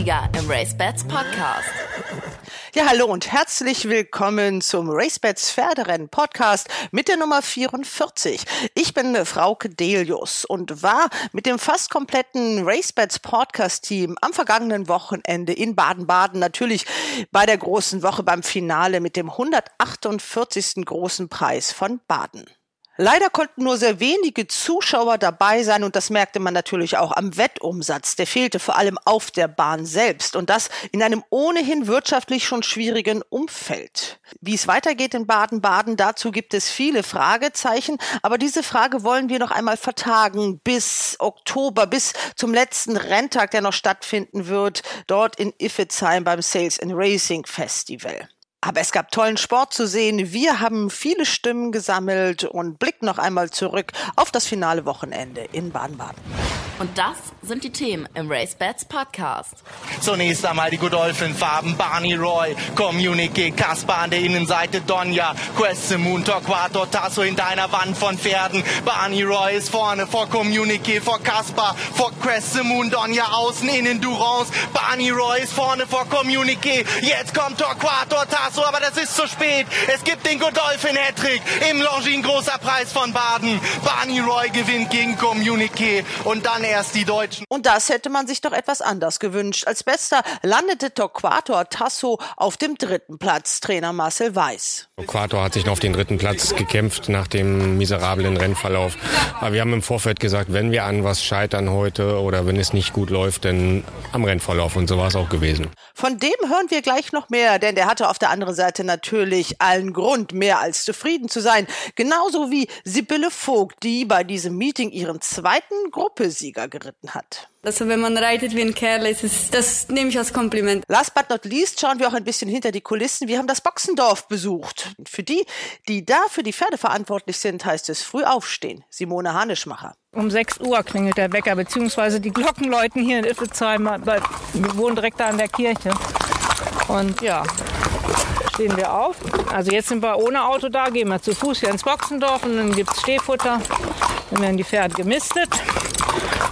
Gruppensieger im RaceBets Podcast. Ja, hallo und herzlich willkommen zum RaceBets Pferderennen Podcast mit der Nummer 44. Ich bin Frauke Delius und war mit dem fast kompletten RaceBets Podcast Team am vergangenen Wochenende in Baden-Baden natürlich bei der großen Woche beim Finale mit dem 148. großen Preis von Baden. Leider konnten nur sehr wenige Zuschauer dabei sein und das merkte man natürlich auch am Wettumsatz. Der fehlte vor allem auf der Bahn selbst und das in einem ohnehin wirtschaftlich schon schwierigen Umfeld. Wie es weitergeht in Baden-Baden, dazu gibt es viele Fragezeichen, aber diese Frage wollen wir noch einmal vertagen bis Oktober, bis zum letzten Renntag, der noch stattfinden wird, dort in Iffezheim beim Sales and Racing Festival. Aber es gab tollen Sport zu sehen. Wir haben viele Stimmen gesammelt und blicken noch einmal zurück auf das finale Wochenende in Baden-Baden. Und das sind die Themen im Race Bats Podcast. Zunächst einmal die Godolphin-Farben. Barney Roy, Communique, Kaspar an der Innenseite, Donja, Questemoon, Torquato, Tasso in deiner Wand von Pferden. Barney Roy ist vorne vor Communique, vor Kaspar, vor Questemoon, Donja außen, innen Durance. Barney Roy ist vorne vor Communique. Jetzt kommt Torquato, Tasso, aber das ist zu spät. Es gibt den Godolphin-Hattrick im Longines großer Preis von Baden. Barney Roy gewinnt gegen Communique und dann erst die Deutschen. Und das hätte man sich doch etwas anders gewünscht. Als bester landete Torquator Tasso auf dem dritten Platz, Trainer Marcel Weiß. Torquator hat sich noch auf den dritten Platz gekämpft nach dem miserablen Rennverlauf. Aber wir haben im Vorfeld gesagt, wenn wir an was scheitern heute oder wenn es nicht gut läuft, dann am Rennverlauf. Und so war es auch gewesen. Von dem hören wir gleich noch mehr, denn der hatte auf der anderen Seite natürlich allen Grund, mehr als zufrieden zu sein. Genauso wie Sibylle Vogt, die bei diesem Meeting ihren zweiten Gruppesieger geritten hat. Also wenn man reitet wie ein Kerl, ist es, das nehme ich als Kompliment. Last but not least schauen wir auch ein bisschen hinter die Kulissen. Wir haben das Boxendorf besucht. Und für die, die da für die Pferde verantwortlich sind, heißt es früh aufstehen. Simone Hanischmacher. Um 6 Uhr klingelt der Wecker, beziehungsweise die Glocken läuten hier in Iffezheim. Wir wohnen direkt da an der Kirche. Und ja, stehen wir auf. Also jetzt sind wir ohne Auto da, gehen wir zu Fuß hier ins Boxendorf und dann gibt es Stehfutter. Dann werden die Pferde gemistet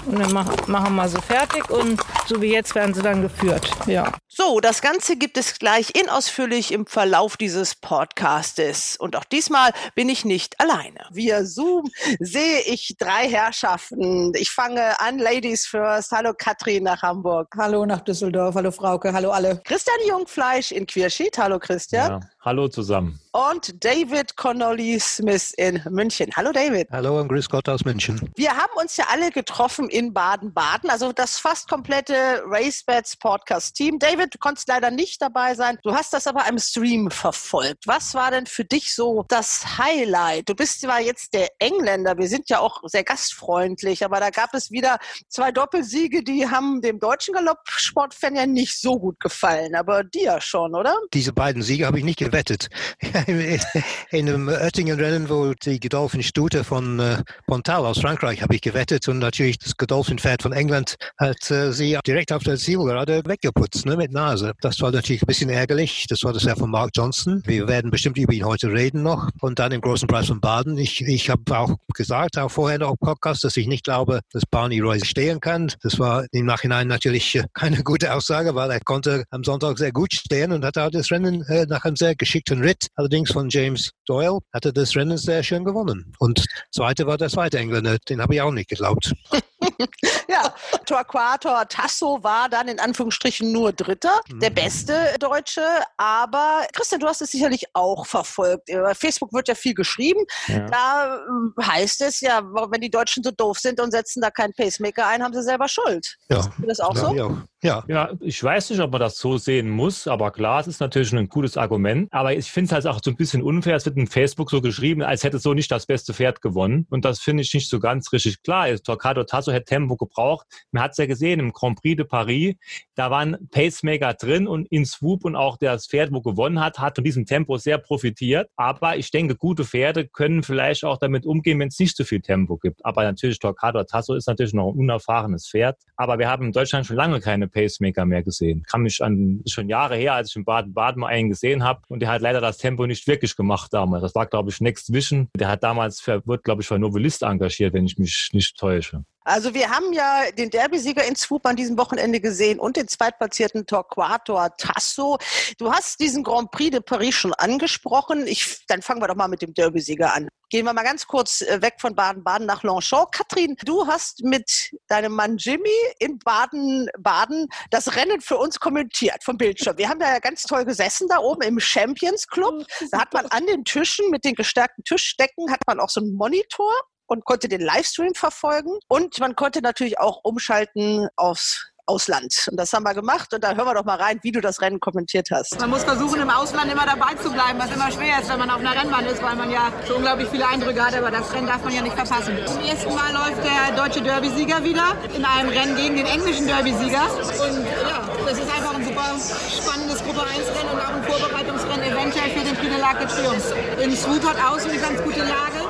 und dann machen wir sie fertig und so wie jetzt werden sie dann geführt. Ja. So, das Ganze gibt es gleich in ausführlich im Verlauf dieses Podcastes. Und auch diesmal bin ich nicht alleine. Via Zoom sehe ich drei Herrschaften. Ich fange an, Ladies First. Hallo Katrin nach Hamburg. Hallo nach Düsseldorf. Hallo Frauke. Hallo alle. Christian Jungfleisch in Quierschied. Hallo Christian. Ja, hallo zusammen. Und David Connolly Smith in München. Hallo David. Hallo und grüß Gott aus München. Wir haben uns ja alle getroffen in Baden-Baden, also das fast komplette RaceBets Podcast-Team. David, du konntest leider nicht dabei sein. Du hast das aber im Stream verfolgt. Was war denn für dich so das Highlight? Du bist zwar jetzt der Engländer, wir sind ja auch sehr gastfreundlich, aber da gab es wieder zwei Doppelsiege, die haben dem deutschen Galoppsportfan ja nicht so gut gefallen, aber dir schon, oder? Diese beiden Siege habe ich nicht gewettet. In einem Oettingen-Rennen, wo die Godolphin-Stute von äh, Pontal aus Frankreich habe ich gewettet und natürlich das Godolphin-Pferd von England hat sie direkt auf der Zielgerade weggeputzt ne, mit Nase. Das war natürlich ein bisschen ärgerlich. Das war das Jahr von Mark Johnson. Wir werden bestimmt über ihn heute reden noch. Und dann im großen Preis von Baden. Ich, ich habe auch gesagt, auch vorher noch im Podcast, dass ich nicht glaube, dass Barney Roy stehen kann. Das war im Nachhinein natürlich äh, keine gute Aussage, weil er konnte am Sonntag sehr gut stehen und hatte auch das Rennen äh, nach einem sehr geschickten Ritt, allerdings von James Doyle, hatte das Rennen sehr schön gewonnen. Und zweite war der zweite Engländer, den habe ich auch nicht geglaubt. ja, Torquator Tasso war dann in Anführungsstrichen nur Dritter, mhm. der beste Deutsche. Aber Christian, du hast es sicherlich auch verfolgt. Über Facebook wird ja viel geschrieben. Ja. Da hm, heißt es ja, wenn die Deutschen so doof sind und setzen da keinen Pacemaker ein, haben sie selber Schuld. Ja. Ist das auch so? Ja. Ja. ja, ich weiß nicht, ob man das so sehen muss, aber klar, es ist natürlich ein gutes Argument. Aber ich finde es halt auch so ein bisschen unfair. Es wird in Facebook so geschrieben, als hätte so nicht das beste Pferd gewonnen. Und das finde ich nicht so ganz richtig klar. Torquato Tasso hätte Tempo gebraucht. Man hat es ja gesehen im Grand Prix de Paris. Da waren Pacemaker drin und in Swoop und auch das Pferd, wo gewonnen hat, hat von diesem Tempo sehr profitiert. Aber ich denke, gute Pferde können vielleicht auch damit umgehen, wenn es nicht so viel Tempo gibt. Aber natürlich, Torquato Tasso ist natürlich noch ein unerfahrenes Pferd. Aber wir haben in Deutschland schon lange keine Pacemaker mehr gesehen. Kann mich an, schon Jahre her, als ich in Baden-Baden mal einen gesehen habe und der hat leider das Tempo nicht wirklich gemacht damals. Das war, glaube ich, Next Vision. Der hat damals, wird, glaube ich, für Novelist engagiert, wenn ich mich nicht täusche. Also wir haben ja den Derby-Sieger in Swoop an diesem Wochenende gesehen und den zweitplatzierten Torquato Tasso. Du hast diesen Grand Prix de Paris schon angesprochen. Ich, dann fangen wir doch mal mit dem Derby-Sieger an. Gehen wir mal ganz kurz äh, weg von Baden-Baden nach Longchamp. Katrin, du hast mit deinem Mann Jimmy in Baden-Baden das Rennen für uns kommentiert vom Bildschirm. Wir haben ja ganz toll gesessen da oben im Champions Club. Da hat man an den Tischen mit den gestärkten Tischdecken hat man auch so einen Monitor und konnte den Livestream verfolgen. Und man konnte natürlich auch umschalten aufs Ausland. Und das haben wir gemacht und da hören wir doch mal rein, wie du das Rennen kommentiert hast. Man muss versuchen, im Ausland immer dabei zu bleiben, was immer schwer ist, wenn man auf einer Rennbahn ist, weil man ja so unglaublich viele Eindrücke hat, aber das Rennen darf man ja nicht verpassen. Zum ersten Mal läuft der deutsche Derby-Sieger wieder in einem Rennen gegen den englischen Derby-Sieger. Und ja, das ist einfach ein super spannendes Gruppe 1-Rennen und auch ein Vorbereitungsrennen eventuell für den Prix de l'Arc de Triomphe. In Swoop hat außen eine ganz gute Lage,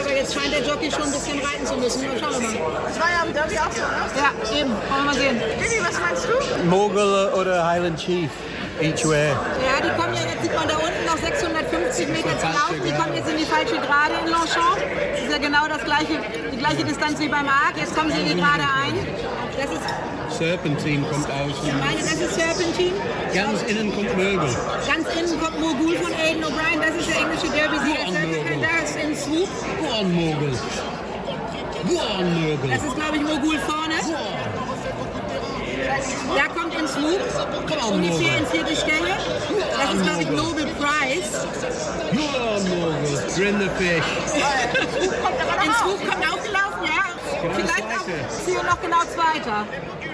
aber jetzt scheint der Jockey schon ein bisschen reiten zu müssen. Schauen wir mal. Das war ja am Derby auch so, ne? Ja, eben. Wollen wir mal sehen. Billy, was meinst du? Mogul oder Highland Chief, each way. Ja, die kommen ja, jetzt sieht man da unten noch 650 Meter zu laufen. Die kommen jetzt in die falsche Gerade in Longchamp. Das ist ja genau das gleiche, die gleiche Distanz wie beim Arc. Jetzt kommen sie in die Gerade ein. Das ist, Serpentine kommt aus. ich meine, das ist Serpentine. Ganz innen kommt Mögel. Ganz innen kommt Mogul von Aiden O'Brien. Das ist der englische Derby-Sieger. Mogul. da ist in Swoop. Go on, Mogul. Go on, Mögel. Das ist, glaube ich, Mogul vorne. Da kommt in Swoop. Ungefähr in vierte Stelle. Das ist, glaube ich, Nobel Price. Go on, Mogul. Grin the fish. In Swoop kommt aufgelaufen. Vielleicht auch hier noch genau Zweiter.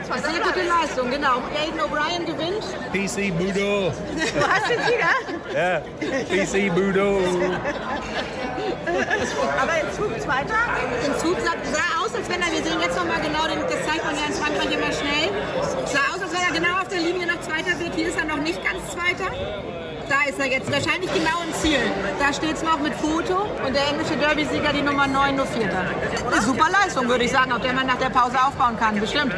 Sehr gute Leistung, genau. Aiden O'Brien gewinnt. PC Budo. Du hast den Sieger, Ja, PC Budo. aber in Zug Zweiter. Im Zug sah, sah aus, als wenn er, wir sehen jetzt nochmal genau, den, das zeigt man ja in Frankreich immer schnell, sah aus, als wenn er genau auf der Linie noch Zweiter wird. Hier ist er noch nicht ganz Zweiter. Da ist er jetzt, wahrscheinlich genau im Ziel. Da steht es noch mit Foto und der englische Derby-Sieger die Nummer 9, nur Vierter. Eine super Leistung, würde ich sagen, auf der man nach der Pause aufbauen kann, bestimmt.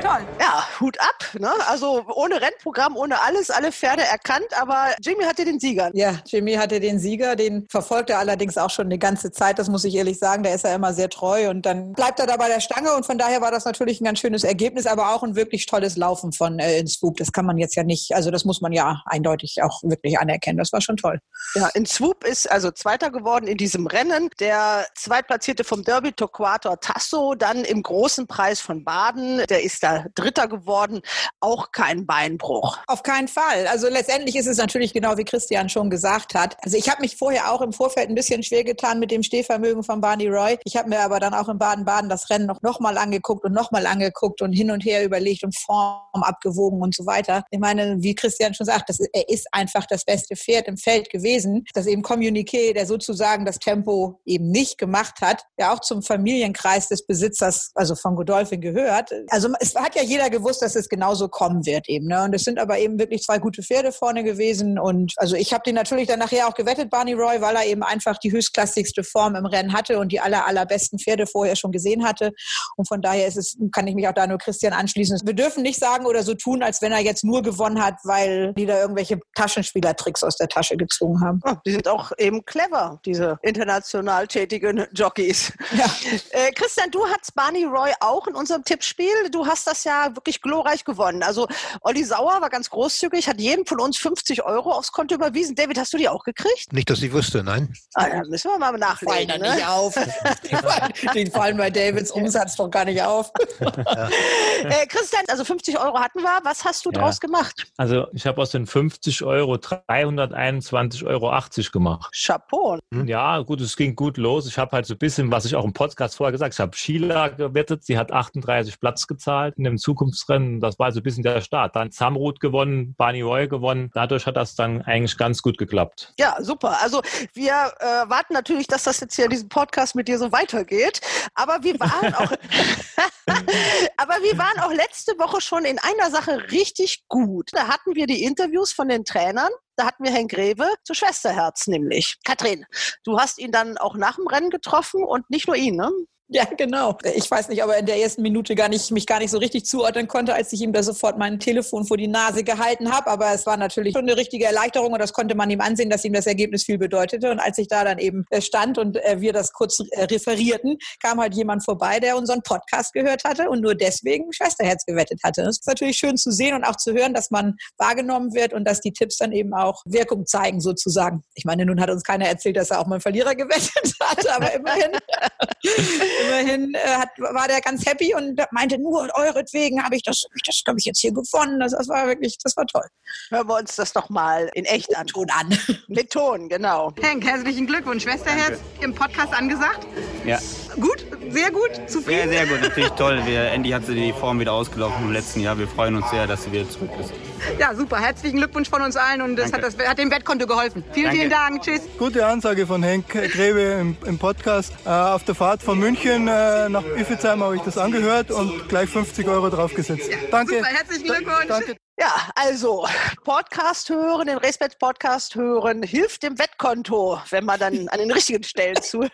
Toll. Ja, Hut ab. Ne? Also ohne Rennprogramm, ohne alles, alle Pferde erkannt, aber Jimmy hatte den Sieger. Ja, Jimmy hatte den Sieger, den verfolgt er allerdings auch schon eine ganze Zeit, das muss ich ehrlich sagen. Da ist er immer sehr treu und dann bleibt er da bei der Stange und von daher war das natürlich ein ganz schönes Ergebnis, aber auch ein wirklich tolles Laufen von äh, Swoop. Das kann man jetzt ja nicht, also das muss man ja eindeutig auch wirklich anerkennen. Das war schon toll. Ja, in Swoop ist also Zweiter geworden in diesem Rennen. Der Zweitplatzierte vom Derby, Torquato Tasso, dann im großen Preis von Baden, der ist da Dritter geworden. Auch kein Beinbruch. Auf keinen Fall. Also letztendlich ist es natürlich genau wie Christian schon gesagt hat. Also ich habe mich vorher auch im Vorfeld ein bisschen schwer getan mit dem Stehvermögen von Barney Roy. Ich habe mir aber dann auch in Baden-Baden das Rennen noch, noch mal angeguckt und noch mal angeguckt und hin und her überlegt und Form abgewogen und so weiter. Ich meine, wie Christian schon sagt, das, er ist einfach das beste Pferd im Feld gewesen. Das eben Communiqué, der sozusagen das Tempo eben nicht gemacht hat, der auch zum Familienkreis des Besitzers, also von Godolphin gehört. Also es hat ja jeder gewusst, dass es genauso kommen wird eben. Ne? Und es sind aber eben wirklich zwei gute Pferde vorne gewesen. Und also ich habe den natürlich dann nachher auch gewettet, Barney Roy, weil er eben einfach die höchstklassigste Form im Rennen hatte und die aller, allerbesten Pferde vorher schon gesehen hatte. Und von daher ist es, kann ich mich auch da nur Christian anschließen. Wir dürfen nicht sagen oder so tun, als wenn er jetzt nur gewonnen hat, weil die da irgendwelche Taschenspielertricks aus der Tasche gezogen haben. Oh, die sind auch eben clever, diese international tätigen Jockeys. Ja. Äh, Christian, du hast Barney Roy auch in unserem Tippspiel. Du hast das ja wirklich glorreich gewonnen. Also Olli Sauer war ganz großzügig, hat jedem von uns 50 Euro aufs Konto überwiesen. David, hast du die auch gekriegt? Nicht, dass ich wusste, nein. Ah, da müssen wir mal nachlegen. Fallen ne? nicht auf. Die fallen, bei Davids Umsatz doch gar nicht auf. Äh, Christian, also 50 Euro hatten wir. Was hast du Ja. draus gemacht? Also ich habe aus den 50 Euro 321,80 Euro gemacht. Chapeau. Ja, gut, es ging gut los. Ich habe halt so ein bisschen, was ich auch im Podcast vorher gesagt habe, ich habe Sheila gewettet. Sie hat 38 Platz gezahlt in dem Zukunftsrennen. Das war so ein bisschen der Start. Dann Samrut gewonnen, Barney Roy gewonnen. Dadurch hat das dann eigentlich ganz gut geklappt. Ja, super. Also wir äh, warten natürlich, dass das jetzt hier in diesem Podcast mit dir so weitergeht. Aber wir waren auch, aber wir waren auch letzte Woche schon in einer Sache richtig gut. Da hatten wir die Interviews von den Trainern. Da hatten wir Herrn Greve zu Schwesterherz nämlich. Katrin, du hast ihn dann auch nach dem Rennen getroffen und nicht nur ihn, ne? Ja, genau. Ich weiß nicht, ob er in der ersten Minute gar nicht, mich gar nicht so richtig zuordnen konnte, als ich ihm da sofort mein Telefon vor die Nase gehalten habe. Aber es war natürlich schon eine richtige Erleichterung und das konnte man ihm ansehen, dass ihm das Ergebnis viel bedeutete. Und als ich da dann eben äh, stand und äh, wir das kurz äh, referierten, kam halt jemand vorbei, der unseren Podcast gehört hatte und nur deswegen Schwesterherz gewettet hatte. Das ist natürlich schön zu sehen und auch zu hören, dass man wahrgenommen wird und dass die Tipps dann eben auch Wirkung zeigen sozusagen. Ich meine, nun hat uns keiner erzählt, dass er auch mal einen Verlierer gewettet hat, aber immerhin. immerhin äh, hat, war der ganz happy und meinte, nur euretwegen habe ich das, hab ich das glaube ich, jetzt hier gewonnen. Das, das, war wirklich, das war toll. Hören wir uns das doch mal in echt an. Ton an. Mit Ton, genau. Henk, herzlichen Glückwunsch. Schwesterherz im Podcast angesagt. Ja. Gut, sehr gut, zufrieden. Sehr, sehr gut, natürlich toll. Wir, Andy hat sie die Form wieder ausgelaufen im letzten Jahr. Wir freuen uns sehr, dass sie wieder zurück ist. Ja, super. Herzlichen Glückwunsch von uns allen und das hat, das hat dem Wettkonto geholfen. Vielen, Danke. vielen Dank. Tschüss. Gute Ansage von Henk Grebe im, im Podcast. Äh, auf der Fahrt von München äh, nach Iffezheim habe ich das angehört und gleich 50 Euro draufgesetzt. Danke. Super, herzlichen Glückwunsch. Danke. Ja, also Podcast hören, den Racebets Podcast hören, hilft dem Wettkonto, wenn man dann an den richtigen Stellen zuhört.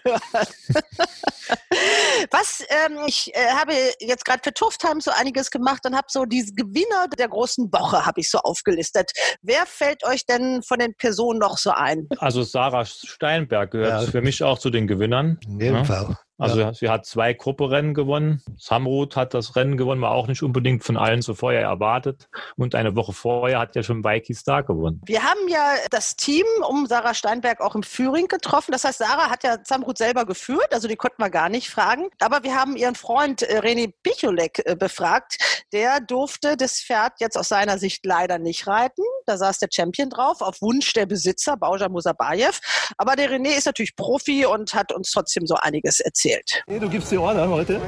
Was ähm, ich äh, habe jetzt gerade für Turftheim so einiges gemacht und habe so die Gewinner der großen Woche habe ich so aufgelistet. Wer fällt euch denn von den Personen noch so ein? Also Sarah Steinberg gehört Ja. für mich auch zu den Gewinnern. In jedem Ja. Fall. Also sie hat zwei Grupperennen gewonnen. Samruth hat das Rennen gewonnen, war auch nicht unbedingt von allen so vorher erwartet. Und eine Woche vorher hat ja schon Vicky Star gewonnen. Wir haben ja das Team um Sarah Steinberg auch im Führing getroffen. Das heißt, Sarah hat ja Zamrud selber geführt, also die konnten wir gar nicht fragen. Aber wir haben ihren Freund äh, René Picholek äh, befragt. Der durfte das Pferd jetzt aus seiner Sicht leider nicht reiten. Da saß der Champion drauf, auf Wunsch der Besitzer, Bauja Musabayev. Aber der René ist natürlich Profi und hat uns trotzdem so einiges erzählt. Hey, du gibst die Order heute?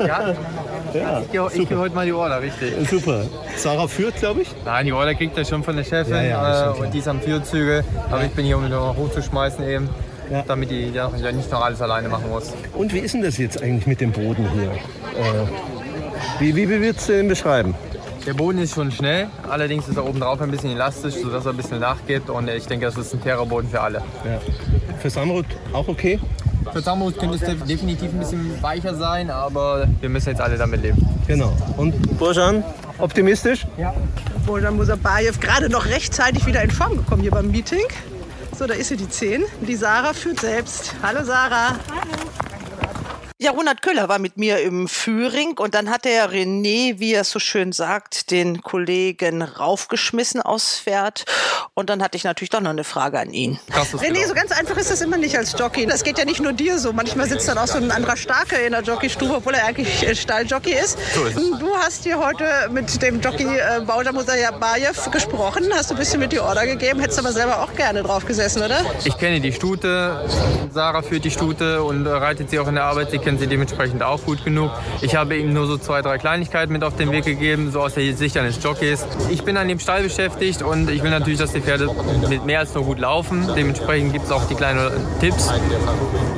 Ja, Ja, ich, ich gebe heute mal die Order, richtig. super. Sarah führt, glaube ich. Nein, die Order kriegt er schon von der Chefin Ja, ja, äh, und die ist am Führzügel. Aber ich bin hier, um die noch hochzuschmeißen eben, Ja. damit die ja nicht noch alles alleine machen muss. Und wie ist denn das jetzt eigentlich mit dem Boden hier? Äh, wie, wie würdest du den beschreiben? Der Boden ist schon schnell, allerdings ist er oben drauf ein bisschen elastisch, sodass er ein bisschen nachgibt und ich denke, das ist ein fairer Boden für alle. Ja. Für Samrud auch okay? Für Samrut könnte es def- definitiv ein bisschen weicher sein, aber wir müssen jetzt alle damit leben. Genau. Und Bojan, optimistisch? Bauja Musabayev gerade noch rechtzeitig wieder in Form gekommen hier beim Meeting. So, da ist sie die 10. Die Sarah führt selbst. Hallo Sarah. Ja, Ronald Köhler war mit mir im Führing und dann hat der René, wie er es so schön sagt, den Kollegen raufgeschmissen aufs Pferd. Und dann hatte ich natürlich doch noch eine Frage an ihn. René, gelaufen. so ganz einfach ist das immer nicht als Jockey. Das geht ja nicht nur dir so. Manchmal sitzt dann auch so ein anderer Starke in der Jockeystube, obwohl er eigentlich äh, Stalljockey ist. So ist es. Du hast hier heute mit dem Jockey äh, Bauja Musabayev gesprochen, hast du ein bisschen mit die Order gegeben, hättest aber selber auch gerne drauf gesessen, oder? Ich kenne die Stute, Sarah führt die Stute und reitet sie auch in der Arbeit. Sie kennt sie dementsprechend auch gut genug. Ich habe ihm nur so zwei, drei Kleinigkeiten mit auf den Weg gegeben, so aus der Sicht eines Jockeys. Ich bin an dem Stall beschäftigt und ich will natürlich, dass die Pferde mit mehr als nur gut laufen. Dementsprechend gibt es auch die kleinen Tipps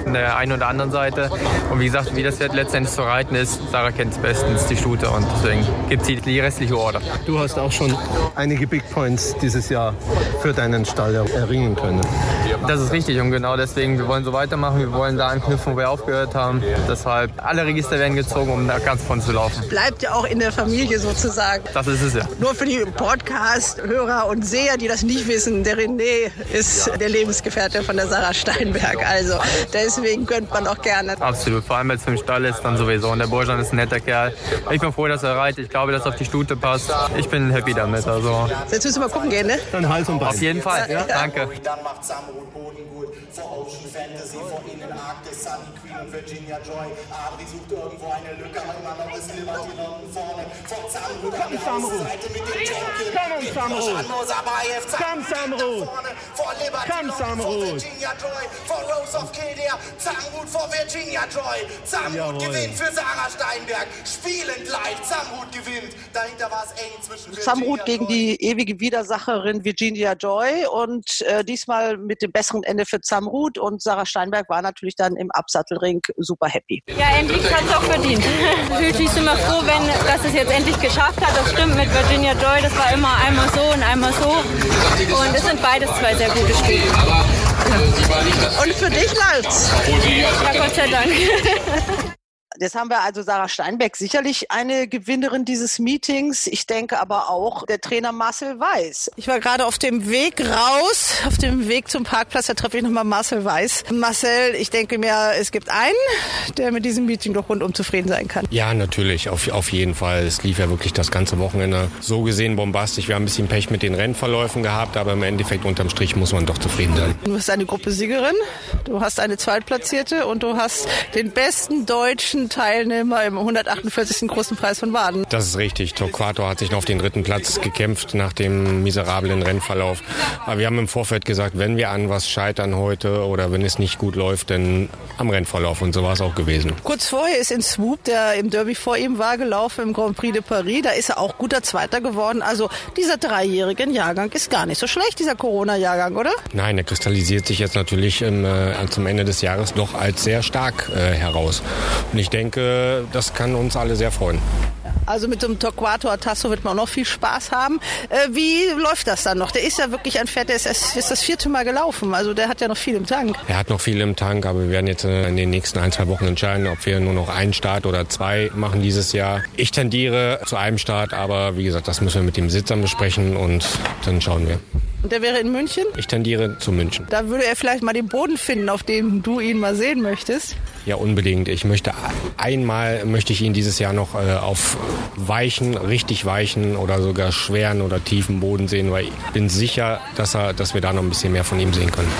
von der einen oder anderen Seite. Und wie gesagt, wie das Pferd letztendlich zu reiten ist, Sarah kennt es bestens, die Stute. Und deswegen gibt sie die restliche Order. Du hast auch schon einige Big Points dieses Jahr für deinen Stall erringen können. Das ist richtig und genau deswegen, wir wollen so weitermachen, wir wollen da anknüpfen, wo wir aufgehört haben. Deshalb, alle Register werden gezogen, um da ganz vorne zu laufen. Bleibt ja auch in der Familie sozusagen. Das ist es ja. Nur für die Podcast-Hörer und Seher, die das nicht wissen, der René ist der Lebensgefährte von der Sarah Steinberg. Also deswegen gönnt man auch gerne. Absolut, vor allem wenn es im Stall ist, dann sowieso. Und der Burschan ist ein netter Kerl. Ich bin froh, dass er reitet. Ich glaube, dass er auf die Stute passt. Ich bin happy damit. Also Jetzt müssen wir mal gucken gehen, ne? Dann Hals und Bein. auf jeden Fall. Danke. Dann macht Samrud Boden gut. Vor Ocean Fantasy, vor ihnen Arktis, Sunny Queen und Virginia Joy. Adri sucht irgendwo eine Lücke, aber immer noch ist Liberty London vorne. Vor Samrud an der Außenseite mit dem Champion. Komm, Mosabayev, Komm, Samrud. vorne. Vor Liberty Komm, London, vor. Virginia Joy. Vor Rose of Kildare. Samrud vor Virginia Joy. Jawohl. gewinnt für Sarah Steinberg. Spielend leicht. Samrud gewinnt. Dahinter war es eng zwischen Samrud Virginia gegen Joy die ewige Widersacherin Virginia Joy und äh, diesmal mit dem besseren Ende für Samrud und Sarah Steinberg war natürlich dann im Absattelring super happy. Ja, endlich hat es auch verdient. Natürlich bist du immer froh, wenn das es jetzt endlich geschafft hat. Das stimmt mit Virginia Joy. Das war immer einmal so und einmal so. Und es sind beides zwei sehr gute Spiele. Und für dich läuft's. Ja, Gott sei Dank. Jetzt haben wir also Sarah Steinbeck sicherlich eine Gewinnerin dieses Meetings. Ich denke aber auch der Trainer Marcel Weiß. Ich war gerade auf dem Weg raus, auf dem Weg zum Parkplatz, da treffe ich nochmal Marcel Weiß. Marcel, ich denke mir, es gibt einen, der mit diesem Meeting doch rundum zufrieden sein kann. Ja, natürlich, auf, auf jeden Fall. Es lief ja wirklich das ganze Wochenende so gesehen bombastisch. Wir haben ein bisschen Pech mit den Rennverläufen gehabt, aber im Endeffekt unterm Strich muss man doch zufrieden sein. Du hast eine Gruppensiegerin, du hast eine Zweitplatzierte und du hast den besten deutschen Teilnehmer im 148. Großen Preis von Baden. Das ist richtig. Torquato hat sich noch auf den dritten Platz gekämpft nach dem miserablen Rennverlauf. Aber wir haben im Vorfeld gesagt, wenn wir an was scheitern heute oder wenn es nicht gut läuft, dann am Rennverlauf. Und so war es auch gewesen. Kurz vorher ist in Swoop, der im Derby vor ihm war, gelaufen im Grand Prix de Paris. Da ist er auch guter Zweiter geworden. Also dieser dreijährige Jahrgang ist gar nicht so schlecht, dieser Corona-Jahrgang, oder? Nein, der kristallisiert sich jetzt natürlich im, äh, zum Ende des Jahres doch als sehr stark äh, heraus. Und ich denke, das kann uns alle sehr freuen. Also mit dem Torquato Atasso wird man auch noch viel Spaß haben. Äh, wie läuft das dann noch? Der ist ja wirklich ein Pferd, der ist, ist das vierte Mal gelaufen. Also der hat ja noch viel im Tank. Er hat noch viel im Tank, aber wir werden jetzt äh, in den nächsten ein, zwei Wochen entscheiden, ob wir nur noch einen Start oder zwei machen dieses Jahr. Ich tendiere zu einem Start, aber wie gesagt, das müssen wir mit dem Sitzern besprechen und dann schauen wir. Und der wäre in München? Ich tendiere zu München. Da würde er vielleicht mal den Boden finden, auf dem du ihn mal sehen möchtest. Ja, unbedingt. Ich möchte einmal möchte ich ihn dieses Jahr noch äh, auf weichen, richtig weichen oder sogar schweren oder tiefen Boden sehen, weil ich bin sicher, dass er, dass wir da noch ein bisschen mehr von ihm sehen können.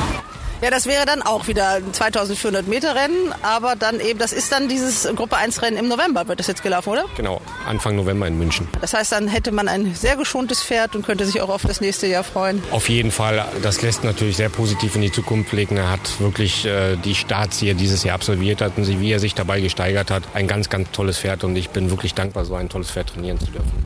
Ja, das wäre dann auch wieder ein 2400 Meter Rennen, aber dann eben, das ist dann dieses Gruppe 1 Rennen im November, wird das jetzt gelaufen, oder? Genau, Anfang November in München. Das heißt, dann hätte man ein sehr geschontes Pferd und könnte sich auch auf das nächste Jahr freuen. Auf jeden Fall, das lässt natürlich sehr positiv in die Zukunft blicken. Er hat wirklich äh, die Starts, die er dieses Jahr absolviert hat und wie er sich dabei gesteigert hat, ein ganz, ganz tolles Pferd und ich bin wirklich dankbar, so ein tolles Pferd trainieren zu dürfen.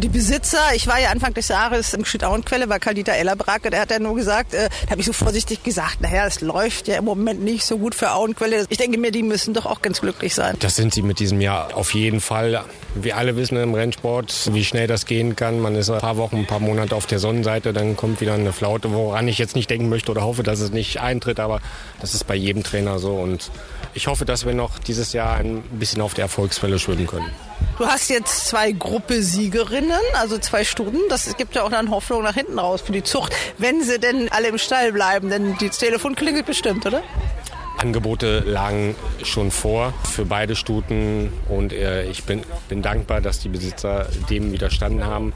Die Besitzer, ich war ja Anfang des Jahres im Schüttauenquelle bei Karl-Dieter Ellerbracke, der hat ja nur gesagt, äh, da habe ich so vorsichtig gesagt, naja, es läuft ja im Moment nicht so gut für Auenquelle. Ich denke mir, die müssen doch auch ganz glücklich sein. Das sind sie mit diesem Jahr auf jeden Fall. Wir alle wissen im Rennsport, wie schnell das gehen kann. Man ist ein paar Wochen, ein paar Monate auf der Sonnenseite, dann kommt wieder eine Flaute, woran ich jetzt nicht denken möchte oder hoffe, dass es nicht eintritt, aber das ist bei jedem Trainer so und ich hoffe, dass wir noch dieses Jahr ein bisschen auf der Erfolgswelle schwimmen können. Du hast jetzt zwei Gruppe-Siegerinnen, also zwei Stunden. Das gibt ja auch dann Hoffnung nach hinten raus für die Zucht, wenn sie denn alle im Stall bleiben. Denn die Telefon klingelt bestimmt, oder? Angebote lagen schon vor für beide Stuten und äh, ich bin, bin dankbar, dass die Besitzer dem widerstanden haben.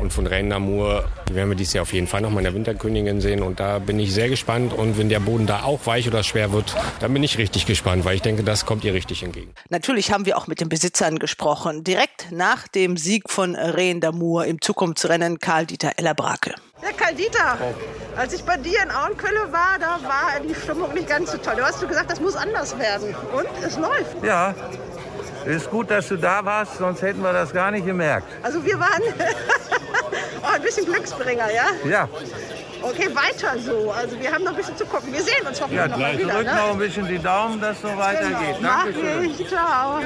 Und von Reine d'Amour werden wir dieses Jahr auf jeden Fall noch mal in der Winterkönigin sehen. Und da bin ich sehr gespannt. Und wenn der Boden da auch weich oder schwer wird, dann bin ich richtig gespannt, weil ich denke, das kommt ihr richtig entgegen. Natürlich haben wir auch mit den Besitzern gesprochen. Direkt nach dem Sieg von Reine d'Amour im Zukunftsrennen Karl-Dieter Ellerbrake. Ja, Karl-Dieter, als ich bei dir in Auenkölle war, da war die Stimmung nicht ganz so toll. Du hast du gesagt, das muss anders werden. Und es läuft. Ja, ist gut, dass du da warst, sonst hätten wir das gar nicht gemerkt. Also wir waren oh, ein bisschen Glücksbringer, ja? Ja. Okay, weiter so. Also wir haben noch ein bisschen zu gucken. Wir sehen uns hoffentlich Ja, noch mal wieder. drück ne? noch ein bisschen die Daumen, dass es so weitergeht. Genau. Mach ich. Ciao.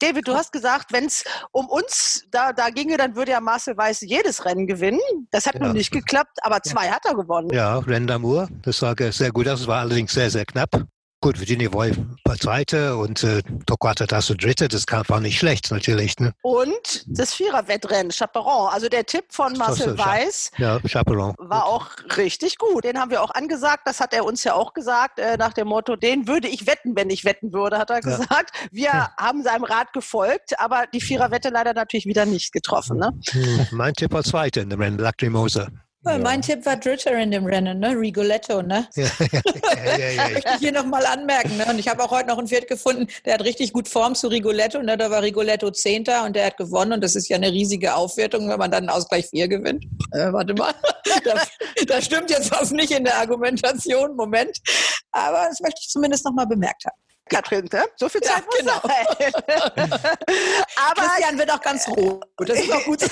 David, du hast gesagt, wenn es um uns da, da ginge, dann würde ja Marcel Weiß jedes Rennen gewinnen. Das hat nun nicht geklappt, aber zwei hat er gewonnen. Ja, Rendamour, das sah sehr gut. Es war allerdings sehr, sehr knapp. Gut, Virginia Roy war Zweite und äh, Torquato Dritte. Das kann, war nicht schlecht, natürlich. Ne? Und das Vierer-Wettrennen, Chaperon. Also der Tipp von Marcel Weiß Ja, Chaperon. war auch richtig gut. Den haben wir auch angesagt. Das hat er uns ja auch gesagt, äh, nach dem Motto, den würde ich wetten, wenn ich wetten würde, hat er Ja. gesagt. Wir haben seinem Rat gefolgt, aber die Vierer-Wette leider natürlich wieder nicht getroffen. Ne? Hm, mein Tipp war Zweiter in dem Rennen, Lacrimosa. Ja. Mein Tipp war Dritter in dem Rennen, ne? Rigoletto, ne? Ja, ja, ja, ja, Möchte ich hier nochmal anmerken. Ne? Und ich habe auch heute noch ein Pferd gefunden, der hat richtig gut Form zu Rigoletto. Ne? Da war Rigoletto Zehnter und der hat gewonnen. Und das ist ja eine riesige Aufwertung, wenn man dann einen Ausgleich 4 gewinnt. Äh, warte mal, da, da stimmt jetzt was nicht in der Argumentation. Moment. Aber das möchte ich zumindest nochmal bemerkt haben. Katrin, ne? so viel Zeit ja, muss genau. Aber Christian wird auch ganz rot. Das ist auch gut. ich,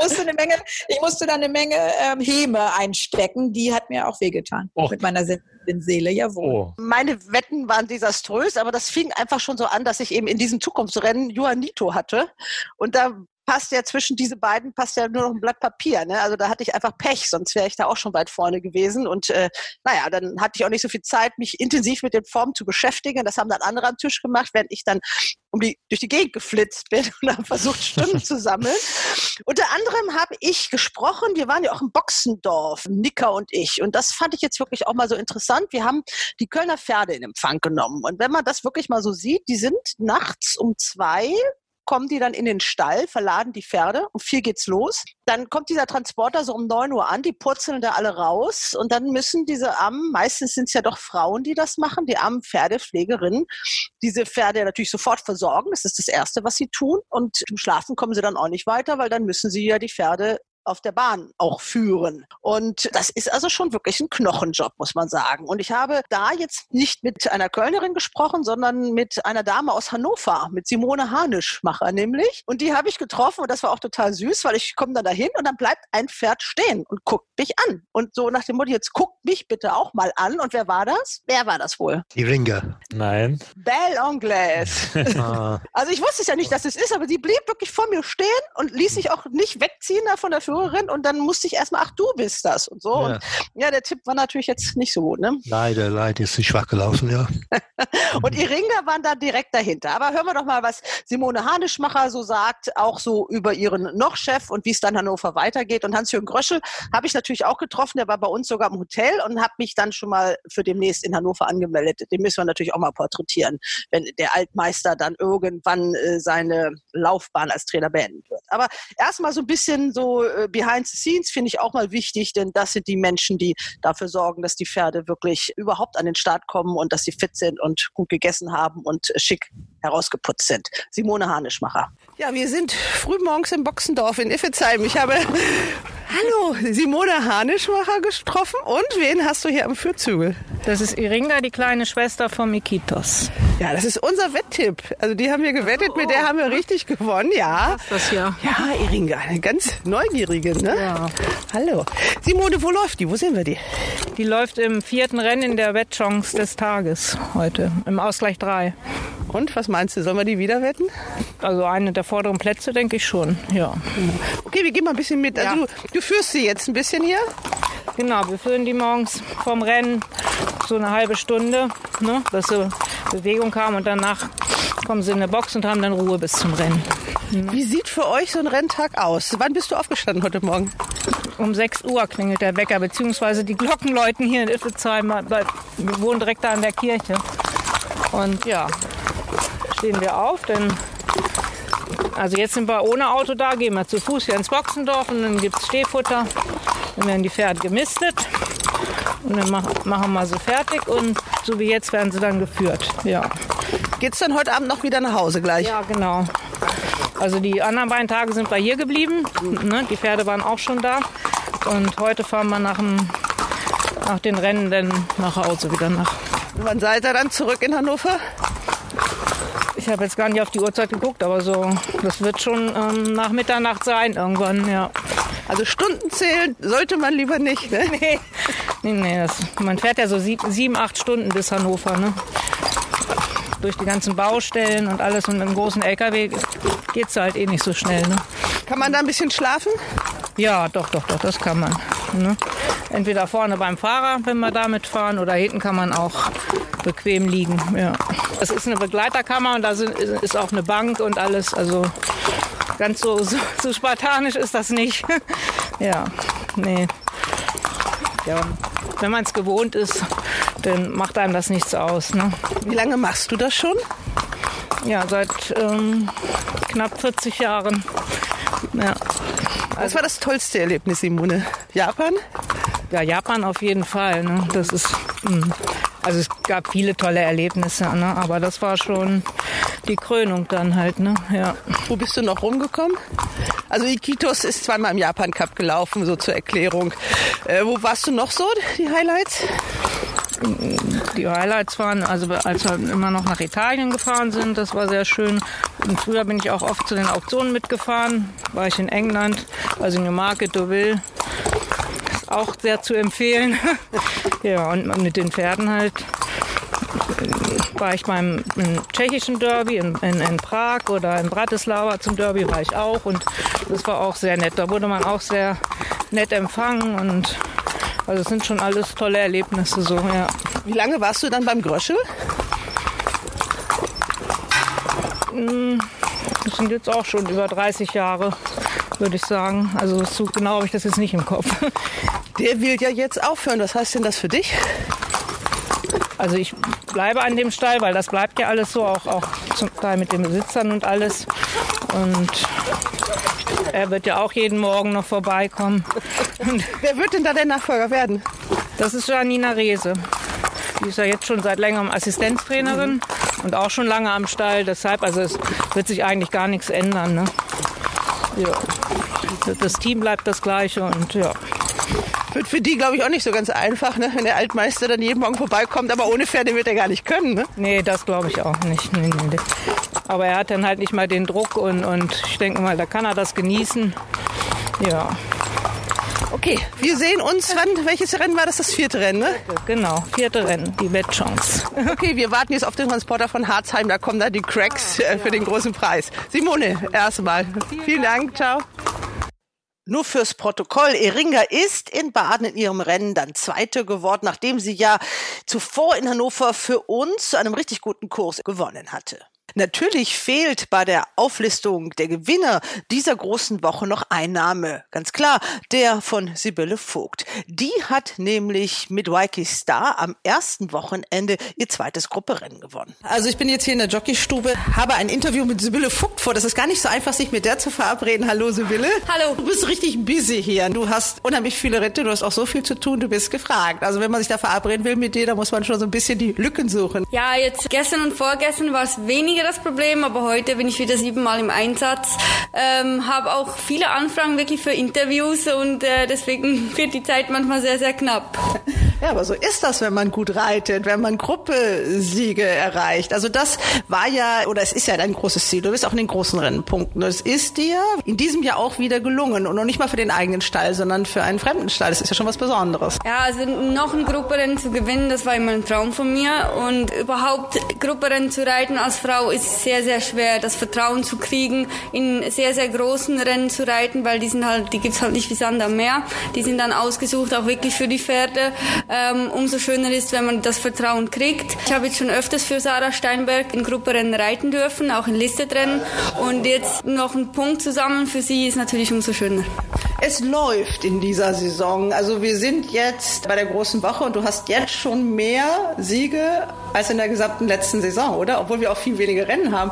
musste eine Menge, ich musste da eine Menge ähm, Häme einstecken. Die hat mir auch wehgetan. Mit meiner Seele, jawohl. Meine Wetten waren desaströs, aber das fing einfach schon so an, dass ich eben in diesem Zukunftsrennen Juanito hatte. Und da passt ja zwischen diese beiden passt ja nur noch ein Blatt Papier. Ne? Also da hatte ich einfach Pech, sonst wäre ich da auch schon weit vorne gewesen. Und äh, naja, dann hatte ich auch nicht so viel Zeit, mich intensiv mit den Formen zu beschäftigen. Das haben dann andere am Tisch gemacht, während ich dann um die, durch die Gegend geflitzt bin und habe versucht, Stimmen zu sammeln. Unter anderem habe ich gesprochen, wir waren ja auch im Boxendorf, Nicker und ich. Und das fand ich jetzt wirklich auch mal so interessant. Wir haben die Kölner Pferde in Empfang genommen. Und wenn man das wirklich mal so sieht, die sind nachts um zwei kommen die dann in den Stall, verladen die Pferde, um vier geht's los. Dann kommt dieser Transporter so um neun Uhr an, die purzeln da alle raus und dann müssen diese armen, meistens sind es ja doch Frauen, die das machen, die armen Pferdepflegerinnen, diese Pferde natürlich sofort versorgen. Das ist das Erste, was sie tun. Und zum Schlafen kommen sie dann auch nicht weiter, weil dann müssen sie ja die Pferde auf der Bahn auch führen. Und das ist also schon wirklich ein Knochenjob, muss man sagen. Und ich habe da jetzt nicht mit einer Kölnerin gesprochen, sondern mit einer Dame aus Hannover, mit Simone Hanischmacher nämlich. Und die habe ich getroffen und das war auch total süß, weil ich komme dann dahin und dann bleibt ein Pferd stehen und guckt mich an. Und so nach dem Motto, jetzt guckt mich bitte auch mal an. Und wer war das? Wer war das wohl? Die Ringer. Nein. Belle Anglaise. Ah. Also ich wusste ja nicht, dass es ist, aber sie blieb wirklich vor mir stehen und ließ sich auch nicht wegziehen da von der Führerin und dann musste ich erstmal, ach, du bist das und so. Ja. Und ja, der Tipp war natürlich jetzt nicht so gut, ne? Leider, leider ist sie schwach gelaufen, ja. Und Iringa waren da direkt dahinter. Aber hören wir doch mal, was Simone Hanischmacher so sagt, auch so über ihren Noch-Chef und wie es dann Hannover weitergeht. Und Hans-Jürgen Gröschel habe ich natürlich auch getroffen, der war bei uns sogar im Hotel und habe mich dann schon mal für demnächst in Hannover angemeldet. Den müssen wir natürlich auch mal porträtieren, wenn der Altmeister dann irgendwann äh, seine Laufbahn als Trainer beenden wird. Aber erstmal so ein bisschen so äh, behind the scenes finde ich auch mal wichtig, denn das sind die Menschen, die dafür sorgen, dass die Pferde wirklich überhaupt an den Start kommen und dass sie fit sind und gut gegessen haben und schick herausgeputzt sind. Simone Hanischmacher. Ja, wir sind frühmorgens im Boxendorf in Iffezheim. Ich habe Hallo, Simone Hanischmacher getroffen. Und wen hast du hier am Fürzügel? Das ist Iringa, die kleine Schwester von Mikitos. Ja, das ist unser Wetttipp. Also die haben wir gewettet, mit der haben wir richtig gewonnen, ja. Das ja. Ja, Iringa, eine ganz neugierige, ne? Ja. Hallo. Simone, wo läuft die? Wo sehen wir die? Die läuft im vierten Rennen in der Wettchance des Tages heute, im Ausgleich 3. Und was meinst du, sollen wir die wieder wetten? Also eine der vorderen Plätze, denke ich schon, ja. Okay, wir gehen mal ein bisschen mit. Also Ja. du, du führst sie jetzt ein bisschen hier. Genau, wir führen die morgens vom Rennen so eine halbe Stunde, ne, dass sie Bewegung haben und danach kommen sie in eine Box und haben dann Ruhe bis zum Rennen. Wie sieht für euch so ein Renntag aus? Wann bist du aufgestanden heute Morgen? Um 6 Uhr klingelt der Wecker, beziehungsweise die Glocken läuten hier in Iffezheim, weil wir wohnen direkt da an der Kirche. Und ja, stehen wir auf, denn also jetzt sind wir ohne Auto da, gehen wir zu Fuß hier ins Boxendorf und dann gibt es Stehfutter. Dann werden die Pferde gemistet und dann mach, machen wir sie fertig und so wie jetzt werden sie dann geführt. Ja. Geht's dann heute Abend noch wieder nach Hause gleich? Ja, genau. Also die anderen beiden Tage sind wir hier geblieben. Ne? Die Pferde waren auch schon da. Und heute fahren wir nach, dem, nach den Rennen dann nach Hause wieder nach. Wann seid ihr dann zurück in Hannover? Ich habe jetzt gar nicht auf die Uhrzeit geguckt, aber so, das wird schon ähm, nach Mitternacht sein irgendwann, ja. Also Stunden zählen sollte man lieber nicht, ne? Nee, nee, nee das, man fährt ja so sieb, sieben, acht Stunden bis Hannover, ne? Durch die ganzen Baustellen und alles und mit dem großen LKW geht's halt eh nicht so schnell, ne? Kann man da ein bisschen schlafen? Ja, doch, doch, doch, das kann man. Ne? Entweder vorne beim Fahrer, wenn wir damit fahren, oder hinten kann man auch bequem liegen. Ja. Das ist eine Begleiterkammer und da sind, ist auch eine Bank und alles. Also ganz so, so, so spartanisch ist das nicht. ja, nee. Ja, wenn man es gewohnt ist, dann macht einem das nichts aus. Ne? Wie lange machst du das schon? Ja, seit ähm, knapp 40 Jahren. Ja. Was war das tollste Erlebnis, Simone? Japan? Ja, Japan auf jeden Fall. Ne? Das ist, mh. also es gab viele tolle Erlebnisse, ne? aber das war schon die Krönung dann halt. Ne? Ja. Wo bist du noch rumgekommen? Also Iquitos ist zweimal im Japan Cup gelaufen, so zur Erklärung. Äh, wo warst du noch so, die Highlights? Die Highlights waren, also als wir immer noch nach Italien gefahren sind, das war sehr schön. Und früher bin ich auch oft zu den Auktionen mitgefahren. War ich in England, also Newmarket, Deauville. Auch sehr zu empfehlen. ja, und mit den Pferden halt war ich beim tschechischen Derby in, in, in, Prag oder in Bratislava zum Derby war ich auch und das war auch sehr nett. Da wurde man auch sehr nett empfangen und also es sind schon alles tolle Erlebnisse so, ja. Wie lange warst du dann beim Gröschel? Hm, das sind jetzt auch schon über 30 Jahre, würde ich sagen. Also so genau habe ich das jetzt nicht im Kopf. Der will ja jetzt aufhören. Was heißt denn das für dich? Also ich bleibe an dem Stall, weil das bleibt ja alles so, auch, auch zum Teil mit den Besitzern und alles. Und er wird ja auch jeden Morgen noch vorbeikommen. Wer wird denn da der Nachfolger werden? Das ist Janina Rehse. Die ist ja jetzt schon seit längerem Assistenztrainerin mhm. und auch schon lange am Stall. Deshalb, also es wird sich eigentlich gar nichts ändern. Ne? Ja. Das Team bleibt das gleiche und ja. Wird für die, glaube ich, auch nicht so ganz einfach, ne? wenn der Altmeister dann jeden Morgen vorbeikommt, aber ohne Pferde wird er gar nicht können. Ne? Nee, das glaube ich auch nicht. Nee, nee. Aber er hat dann halt nicht mal den Druck und, und ich denke mal, da kann er das genießen. Ja. Okay, wir sehen uns. Wann, welches Rennen war das? Das vierte Rennen, ne? Genau, vierte Rennen, die Wettchance. Okay, wir warten jetzt auf den Transporter von Harzheim. Da kommen dann die Cracks äh, für den großen Preis. Simone, erstmal. Vielen Dank, ciao. Nur fürs Protokoll. Eringa ist in Baden in ihrem Rennen dann Zweite geworden, nachdem sie ja zuvor in Hannover für uns zu einem richtig guten Kurs gewonnen hatte. Natürlich fehlt bei der Auflistung der Gewinner dieser großen Woche noch ein Name. Ganz klar, der von Sibylle Vogt. Die hat nämlich mit Waikiki Star am ersten Wochenende ihr zweites Grupperennen gewonnen. Also ich bin jetzt hier in der Jockeystube, habe ein Interview mit Sibylle Vogt vor. Das ist gar nicht so einfach, sich mit der zu verabreden. Hallo Sibylle. Hallo. Du bist richtig busy hier. Du hast unheimlich viele Ritte, du hast auch so viel zu tun, du bist gefragt. Also wenn man sich da verabreden will mit dir, da muss man schon so ein bisschen die Lücken suchen. Ja, jetzt gestern und vorgestern war es weniger das Problem, aber heute bin ich wieder siebenmal im Einsatz. Ähm, habe auch viele Anfragen wirklich für Interviews und äh, deswegen wird die Zeit manchmal sehr, sehr knapp. Ja, aber so ist das, wenn man gut reitet, wenn man Gruppesiege erreicht. Also das war ja, oder es ist ja dein großes Ziel. Du bist auch in den großen Rennpunkten. Es ist dir in diesem Jahr auch wieder gelungen. Und noch nicht mal für den eigenen Stall, sondern für einen fremden Stall. Das ist ja schon was Besonderes. Ja, also noch ein Grupperennen zu gewinnen, das war immer ein Traum von mir. Und überhaupt Grupperennen zu reiten als Frau ist sehr, sehr schwer. Das Vertrauen zu kriegen, in sehr, sehr großen Rennen zu reiten, weil die sind halt, die gibt's halt nicht wie Sand am Meer. Die sind dann ausgesucht, auch wirklich für die Pferde ähm, umso schöner ist, wenn man das Vertrauen kriegt. Ich habe jetzt schon öfters für Sarah Steinberg in Grupperennen reiten dürfen, auch in Listetrennen. Und jetzt noch ein Punkt zusammen für sie ist natürlich umso schöner. Es läuft in dieser Saison. Also wir sind jetzt bei der großen Woche und du hast jetzt schon mehr Siege als in der gesamten letzten Saison, oder? Obwohl wir auch viel weniger Rennen haben.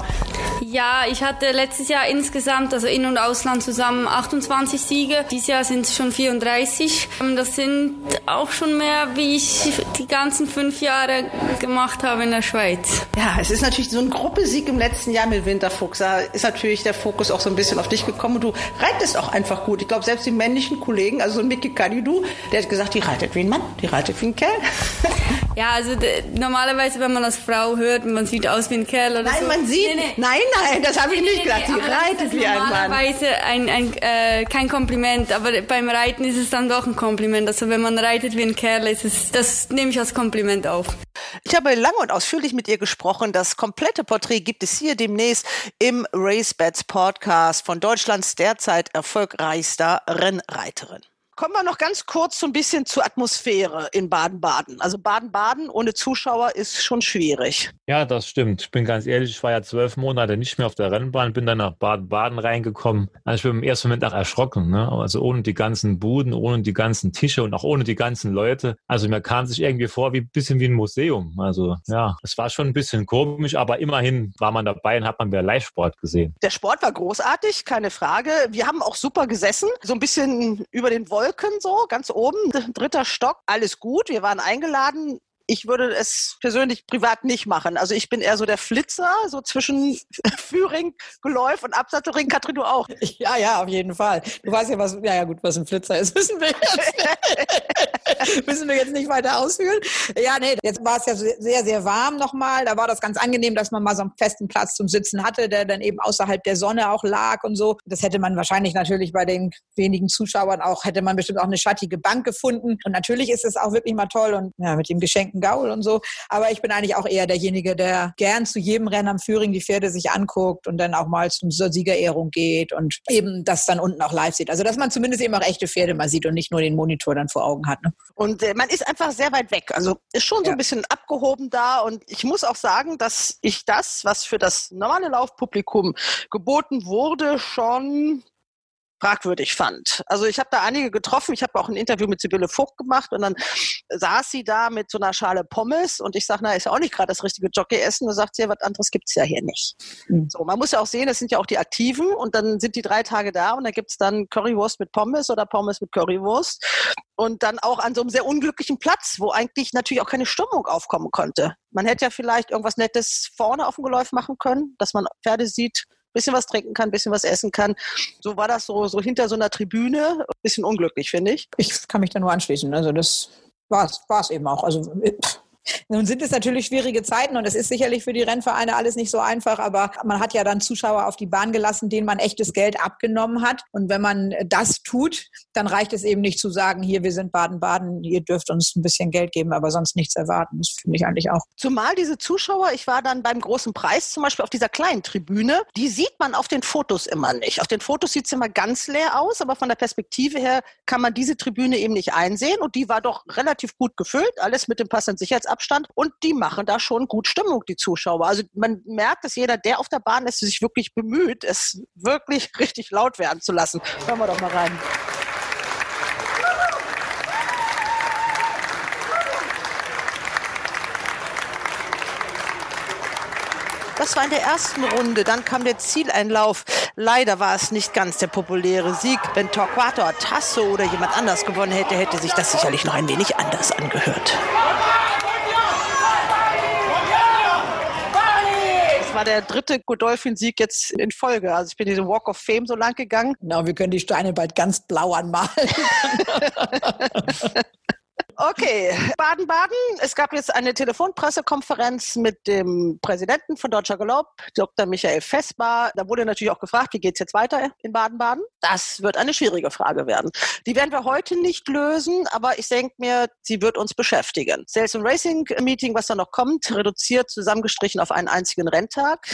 Ja, ich hatte letztes Jahr insgesamt, also In- und Ausland zusammen 28 Siege. Dieses Jahr sind es schon 34. Das sind auch schon mehr, wie ich die ganzen fünf Jahre gemacht habe in der Schweiz. Ja, es ist natürlich so ein Gruppesieg im letzten Jahr mit Winterfuchs. Da ist natürlich der Fokus auch so ein bisschen auf dich gekommen und du reitest auch einfach gut. Ich glaube, selbst die männlichen Kollegen, also so ein Mickey Kadidu, der hat gesagt, die reitet wie ein Mann, die reitet wie ein Kerl. Ja, also normalerweise, wenn man als Frau hört, man sieht aus wie ein Kerl oder nein, so. man sieht, nee, nee. nein, nein, das habe ich nee, nicht gesagt. Sie reitet wie ein Mann. Normalerweise ein, ein, äh, kein Kompliment, aber beim Reiten ist es dann doch ein Kompliment. Also wenn man reitet wie ein Kerl, ist es, das nehme ich als Kompliment auf. Ich habe lange und ausführlich mit ihr gesprochen. Das komplette Porträt gibt es hier demnächst im RaceBets Podcast von Deutschlands derzeit erfolgreichster Rennreiterin. Kommen wir noch ganz kurz so ein bisschen zur Atmosphäre in Baden-Baden. Also Baden-Baden ohne Zuschauer ist schon schwierig. Ja, das stimmt. Ich bin ganz ehrlich, ich war ja zwölf Monate nicht mehr auf der Rennbahn, bin dann nach Baden-Baden reingekommen. Also ich bin im ersten Moment auch erschrocken. Ne? Also ohne die ganzen Buden, ohne die ganzen Tische und auch ohne die ganzen Leute. Also mir kam sich irgendwie vor wie ein bisschen wie ein Museum. Also ja, es war schon ein bisschen komisch, aber immerhin war man dabei und hat man mehr Live-Sport gesehen. Der Sport war großartig, keine Frage. Wir haben auch super gesessen, so ein bisschen über den Wolken Wolken so, ganz oben, dritter Stock, alles gut. Wir waren eingeladen. Ich würde es persönlich privat nicht machen. Also ich bin eher so der Flitzer, so zwischen Führing, Geläuf und Absattelring. Katrin, du auch? Ja, ja, auf jeden Fall. Du weißt ja, was, ja, ja gut, was ein Flitzer ist, wissen wir jetzt. Müssen wir jetzt nicht weiter ausführen. Ja, nee, jetzt war es ja sehr, sehr warm nochmal. Da war das ganz angenehm, dass man mal so einen festen Platz zum Sitzen hatte, der dann eben außerhalb der Sonne auch lag und so. Das hätte man wahrscheinlich natürlich bei den wenigen Zuschauern auch, hätte man bestimmt auch eine schattige Bank gefunden. Und natürlich ist es auch wirklich mal toll und ja, mit dem geschenkten Gaul und so. Aber ich bin eigentlich auch eher derjenige, der gern zu jedem Rennen am Führing die Pferde sich anguckt und dann auch mal zum, Siegerehrung geht und eben das dann unten auch live sieht. Also dass man zumindest eben auch echte Pferde mal sieht und nicht nur den Monitor dann vor Augen hat. Ne? Und äh, man ist einfach sehr weit weg. Also ist schon so ein bisschen abgehoben da. Und ich muss auch sagen, dass ich das, was für das normale Laufpublikum geboten wurde, schon fragwürdig fand. Also ich habe da einige getroffen. Ich habe auch ein Interview mit Sibylle Vogt gemacht und dann saß sie da mit so einer Schale Pommes und ich sage, na, ist ja auch nicht gerade das richtige Jockey-Essen. Da sagt sie, ja, was anderes gibt's ja hier nicht. Mhm. So, man muss ja auch sehen, das sind ja auch die Aktiven und dann sind die drei Tage da und da gibt's dann Currywurst mit Pommes oder Pommes mit Currywurst und dann auch an so einem sehr unglücklichen Platz, wo eigentlich natürlich auch keine Stimmung aufkommen konnte. Man hätte ja vielleicht irgendwas Nettes vorne auf dem Geläuf machen können, dass man Pferde sieht, bisschen was trinken kann, bisschen was essen kann. So war das so, so hinter so einer Tribüne. Bisschen unglücklich, finde ich. Ich kann mich da nur anschließen. Also das war es eben auch. Also pff nun sind es natürlich schwierige Zeiten und es ist sicherlich für die Rennvereine alles nicht so einfach, aber man hat ja dann Zuschauer auf die Bahn gelassen, denen man echtes Geld abgenommen hat. Und wenn man das tut, dann reicht es eben nicht zu sagen, hier, wir sind Baden-Baden, ihr dürft uns ein bisschen Geld geben, aber sonst nichts erwarten. Das finde ich eigentlich auch. Zumal diese Zuschauer, ich war dann beim großen Preis zum Beispiel auf dieser kleinen Tribüne, die sieht man auf den Fotos immer nicht. Auf den Fotos sieht es immer ganz leer aus, aber von der Perspektive her kann man diese Tribüne eben nicht einsehen und die war doch relativ gut gefüllt, alles mit dem passenden Sicherheitsabstand. Abstand und die machen da schon gut Stimmung, die Zuschauer. Also man merkt, dass jeder, der auf der Bahn ist, sich wirklich bemüht, es wirklich richtig laut werden zu lassen. Hören wir doch mal rein. Das war in der ersten Runde. Dann kam der Zieleinlauf. Leider war es nicht ganz der populäre Sieg. Wenn Torquato Tasso oder jemand anders gewonnen hätte, hätte sich das sicherlich noch ein wenig anders angehört. War der dritte Godolphin-Sieg jetzt in Folge. Also ich bin diesen Walk of Fame so lang gegangen. Genau, wir können die Steine bald ganz blau anmalen. Okay, Baden-Baden. Es gab jetzt eine Telefonpressekonferenz mit dem Präsidenten von Deutscher Galopp, Dr. Michael Vesper. Da wurde natürlich auch gefragt, wie geht es jetzt weiter in Baden-Baden? Das wird eine schwierige Frage werden. Die werden wir heute nicht lösen, aber ich denke mir, sie wird uns beschäftigen. Sales and Racing Meeting, was da noch kommt, reduziert, zusammengestrichen auf einen einzigen Renntag.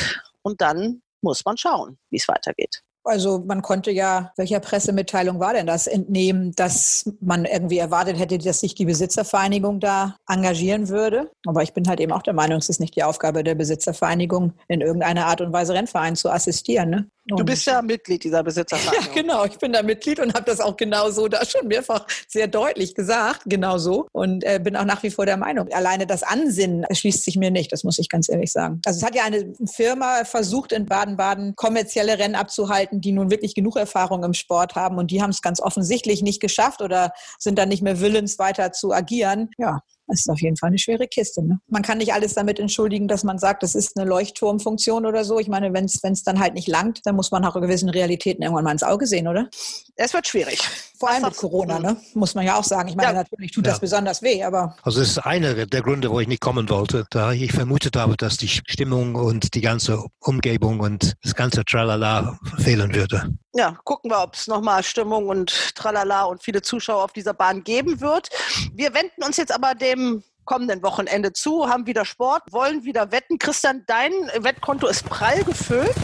Und dann muss man schauen, wie es weitergeht. Also man konnte ja, welcher Pressemitteilung war denn das, entnehmen, dass man irgendwie erwartet hätte, dass sich die Besitzervereinigung da engagieren würde. Aber ich bin halt eben auch der Meinung, es ist nicht die Aufgabe der Besitzervereinigung, in irgendeiner Art und Weise Rennverein zu assistieren. Ne? Du bist ja Mitglied dieser Besitzervereinigung. Ja, genau. Ich bin da Mitglied und habe das auch genau so da schon mehrfach sehr deutlich gesagt. Genau so. Und äh, bin auch nach wie vor der Meinung. Alleine das Ansinnen schließt sich mir nicht. Das muss ich ganz ehrlich sagen. Also es hat ja eine Firma versucht, in Baden-Baden kommerzielle Rennen abzuhalten, die nun wirklich genug Erfahrung im Sport haben. Und die haben es ganz offensichtlich nicht geschafft oder sind dann nicht mehr willens, weiter zu agieren. Ja, das ist auf jeden Fall eine schwere Kiste. Ne? Man kann nicht alles damit entschuldigen, dass man sagt, das ist eine Leuchtturmfunktion oder so. Ich meine, wenn es dann halt nicht langt, dann muss man auch gewissen Realitäten irgendwann mal ins Auge sehen, oder? Es wird schwierig. Vor allem mit Corona, ne? muss man ja auch sagen. Ich meine, ja. natürlich tut ja. das besonders weh, aber... Also das ist einer der Gründe, wo ich nicht kommen wollte, da ich vermutet habe, dass die Stimmung und die ganze Umgebung und das ganze Tralala fehlen würde. Ja, gucken wir, ob es nochmal Stimmung und Tralala und viele Zuschauer auf dieser Bahn geben wird. Wir wenden uns jetzt aber dem kommenden Wochenende zu, haben wieder Sport, wollen wieder wetten. Christian, dein Wettkonto ist prall gefüllt.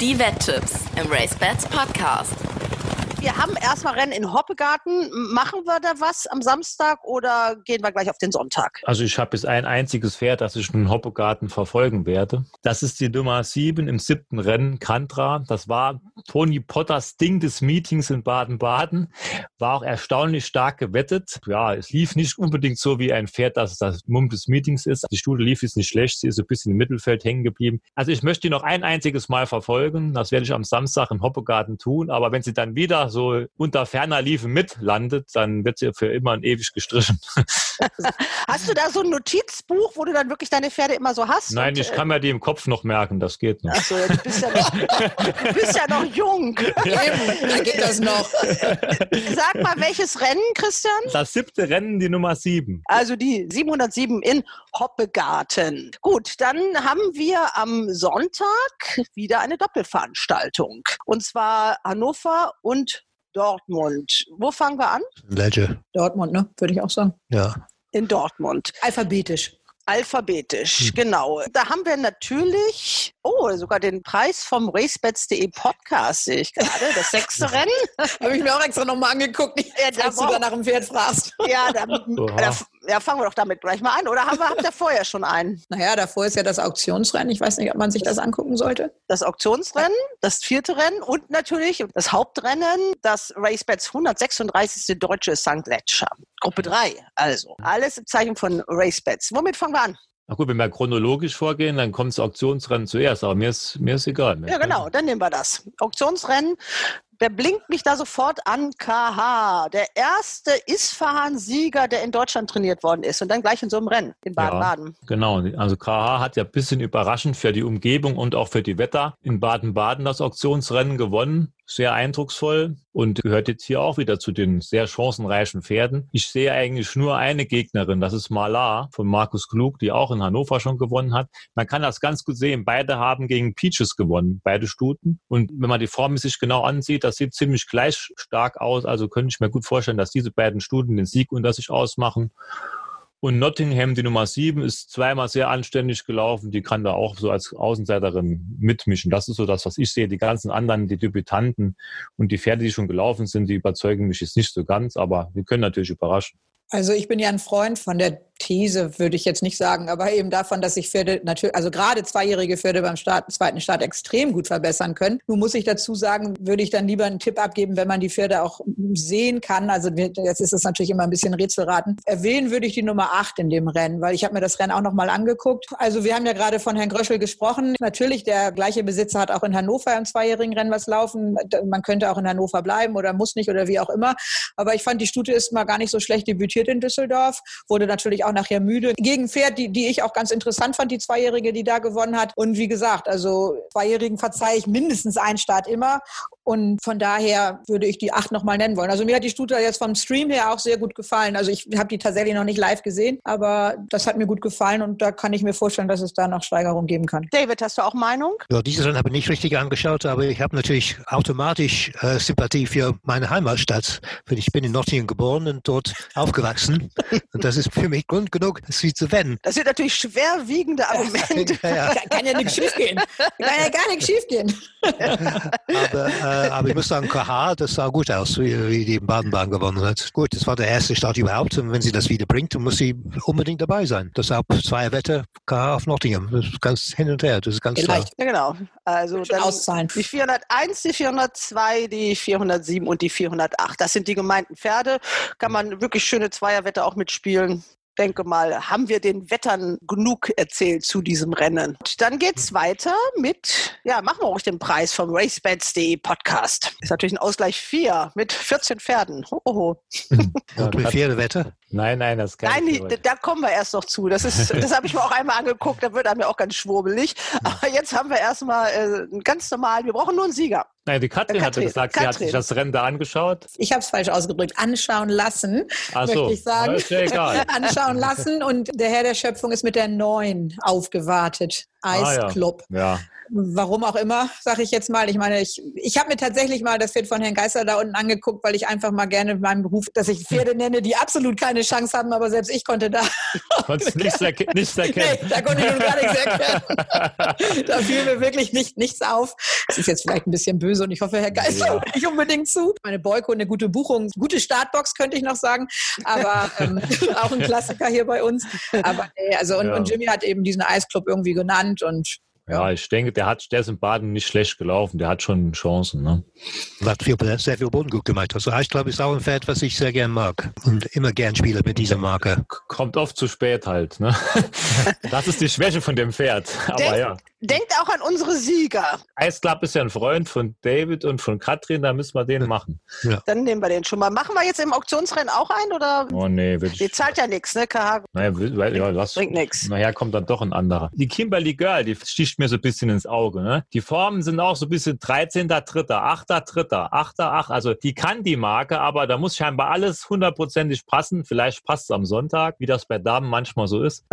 Die Wetttipps im RaceBets Podcast wir haben erstmal Rennen in Hoppegarten. Machen wir da was am Samstag oder gehen wir gleich auf den Sonntag? Also ich habe jetzt ein einziges Pferd, das ich in Hoppegarten verfolgen werde. Das ist die Nummer 7 im siebten Rennen, Kantra. Das war Tony Potters Ding des Meetings in Baden-Baden. War auch erstaunlich stark gewettet. Ja, es lief nicht unbedingt so wie ein Pferd, das das Mumm des Meetings ist. Die Studie lief jetzt nicht schlecht. Sie ist ein bisschen im Mittelfeld hängen geblieben. Also ich möchte die noch ein einziges Mal verfolgen. Das werde ich am Samstag in Hoppegarten tun. Aber wenn sie dann wieder so unter ferner Liefe mitlandet, dann wird sie für immer und ewig gestrichen. hast du da so ein Notizbuch, wo du dann wirklich deine Pferde immer so hast? Nein, und, ich äh, kann mir die im Kopf noch merken, das geht noch. Achso, du bist ja noch, du bist ja noch jung. Eben, da geht das noch. Sag mal, welches Rennen, Christian? Das siebte Rennen, die Nummer sieben. Also die 707 in Hoppegarten. Gut, dann haben wir am Sonntag wieder eine Doppelveranstaltung. Und zwar Hannover und Dortmund. Wo fangen wir an? Ledger. Dortmund, ne? Würde ich auch sagen. Ja. In Dortmund. Alphabetisch. Alphabetisch, genau. Da haben wir natürlich, oh, sogar den Preis vom racebets.de Podcast sehe ich gerade, das sechste Rennen. Habe ich mir auch extra nochmal angeguckt, Ja, da du da nach dem Pferd fragst. Ja, da, da, ja, fangen wir doch damit gleich mal an. Oder haben wir, habt ihr vorher schon einen? Naja, davor ist ja das Auktionsrennen. Ich weiß nicht, ob man sich das angucken sollte. Das Auktionsrennen, das vierte Rennen und natürlich das Hauptrennen, das RaceBets 136. Deutsche St. Ledger. Gruppe 3, also. Alles im Zeichen von RaceBets. Womit fangen wir an? Na gut, wenn wir chronologisch vorgehen, dann kommt das Auktionsrennen zuerst, aber mir ist, mir ist egal. Ja, genau, dann nehmen wir das. Auktionsrennen. Der blinkt mich da sofort an, KH. Der erste Isfahan-Sieger, der in Deutschland trainiert worden ist und dann gleich in so einem Rennen in Baden-Baden. Ja, genau, also KH hat ja ein bisschen überraschend für die Umgebung und auch für die Wetter in Baden-Baden das Auktionsrennen gewonnen. Sehr eindrucksvoll und gehört jetzt hier auch wieder zu den sehr chancenreichen Pferden. Ich sehe eigentlich nur eine Gegnerin, das ist Malar von Markus Klug, die auch in Hannover schon gewonnen hat. Man kann das ganz gut sehen. Beide haben gegen Peaches gewonnen, beide Stuten. Und wenn man die Form sich genau ansieht, das sieht ziemlich gleich stark aus. Also könnte ich mir gut vorstellen, dass diese beiden Stuten den Sieg unter sich ausmachen. Und Nottingham, die Nummer sieben, ist zweimal sehr anständig gelaufen. Die kann da auch so als Außenseiterin mitmischen. Das ist so das, was ich sehe. Die ganzen anderen, die Debütanten und die Pferde, die schon gelaufen sind, die überzeugen mich jetzt nicht so ganz, aber die können natürlich überraschen. Also ich bin ja ein Freund von der These, würde ich jetzt nicht sagen, aber eben davon, dass sich Pferde natürlich, also gerade zweijährige Pferde beim Start, zweiten Start extrem gut verbessern können. Nun muss ich dazu sagen, würde ich dann lieber einen Tipp abgeben, wenn man die Pferde auch sehen kann. Also jetzt ist es natürlich immer ein bisschen Rätselraten. Erwähnen würde ich die Nummer acht in dem Rennen, weil ich habe mir das Rennen auch nochmal angeguckt. Also wir haben ja gerade von Herrn Gröschel gesprochen. Natürlich, der gleiche Besitzer hat auch in Hannover im zweijährigen Rennen was laufen. Man könnte auch in Hannover bleiben oder muss nicht oder wie auch immer. Aber ich fand, die Stute ist mal gar nicht so schlecht debütiert in Düsseldorf. Wurde natürlich auch nachher müde. Gegen Pferd, die, die ich auch ganz interessant fand, die Zweijährige, die da gewonnen hat. Und wie gesagt, also Zweijährigen verzeihe ich mindestens einen Start immer. Und von daher würde ich die acht nochmal nennen wollen. Also mir hat die Stute jetzt vom Stream her auch sehr gut gefallen. Also ich habe die tatsächlich noch nicht live gesehen, aber das hat mir gut gefallen und da kann ich mir vorstellen, dass es da noch Steigerung geben kann. David, hast du auch Meinung? Ja, dieses Rennen habe ich nicht richtig angeschaut, aber ich habe natürlich automatisch äh, Sympathie für meine Heimatstadt. Weil ich bin in Nottingham geboren und dort aufgewachsen. und das ist für mich Grund genug, sie zu wenden. Das sind natürlich schwerwiegende Argumente. Ja, ja. Kann, kann ja nichts schiefgehen. Kann ja gar nichts schiefgehen. Aber, äh, aber ich muss sagen, KH, das sah gut aus, wie, wie die Baden-Baden gewonnen hat. Gut, das war der erste Start überhaupt. Und wenn sie das wieder bringt, dann muss sie unbedingt dabei sein. Deshalb zwei Wette, KH auf Nottingham. Das ist ganz hin und her, das ist ganz klar. Ja, genau. Also dann auszahlen. die 401, die 402, die 407 und die 408. Das sind die gemeinten Pferde. Kann man wirklich schöne Zweierwette auch mitspielen. Denke mal, haben wir den Wettern genug erzählt zu diesem Rennen. Und dann geht's weiter mit, ja, machen wir auch den Preis vom RaceBets.de Podcast. Ist natürlich ein Ausgleich 4 mit 14 Pferden. Hoho. Mit Pferdewette? Nein, nein, das kann Nein, da kommen wir erst noch zu. Das, ist, das habe ich mir auch einmal angeguckt, da wird einem ja auch ganz schwurbelig. Aber jetzt haben wir erstmal äh, einen ganz normalen, wir brauchen nur einen Sieger. Nein, die Katrin Äh, hatte Katrin, gesagt, sie hat Katrin. sich das Rennen da angeschaut. Ich habe es falsch ausgedrückt. Anschauen lassen, Ach so. möchte ich sagen. Ja, ist ja egal. Anschauen lassen. Und der Herr der Schöpfung ist mit der 9 aufgewartet. Eisclub. Ah, ja. ja. Warum auch immer, sage ich jetzt mal. Ich meine, ich, ich habe mir tatsächlich mal das Pferd von Herrn Geister da unten angeguckt, weil ich einfach mal gerne in meinem Beruf, dass ich Pferde nenne, die absolut keine Chance haben, aber selbst ich konnte da. Konntest nichts, erke nichts erkennen. Nee, da konnte ich nun gar nichts erkennen. da fiel mir wirklich nicht, nichts auf. Das ist jetzt vielleicht ein bisschen böse und ich hoffe, Herr Geister Ja. hört nicht unbedingt zu. Meine Boyko, eine gute Buchung, gute Startbox könnte ich noch sagen, aber ähm, auch ein Klassiker hier bei uns. Aber nee, also und, Ja. und Jimmy hat eben diesen Eisclub irgendwie genannt und Ja, ich denke, der hat, der ist in Baden nicht schlecht gelaufen. Der hat schon Chancen. Ne? Hat viel, sehr viel Boden gut gemacht. Also ich glaube, ist auch ein Pferd, was ich sehr gern mag. Und immer gern spiele mit dieser Marke. Kommt oft zu spät halt. Ne? Das ist die Schwäche von dem Pferd. Aber Denk- ja. Denkt auch an unsere Sieger. Ice Club ist ja ein Freund von David und von Katrin, da müssen wir den machen. Ja. Dann nehmen wir den schon mal. Machen wir jetzt im Auktionsrennen auch ein oder? Oh nee, will Die zahlt ja nichts, ne, KH? Naja, weil- ja, lass. Bringt nix. Nachher kommt dann doch ein anderer. Die Kimberly Girl, die sticht mir so ein bisschen ins Auge. Ne? Die Formen sind auch so ein bisschen 13.3., 8.3., 8.8. Also die kann die Marke, aber da muss scheinbar alles hundertprozentig passen. Vielleicht passt es am Sonntag, wie das bei Damen manchmal so ist.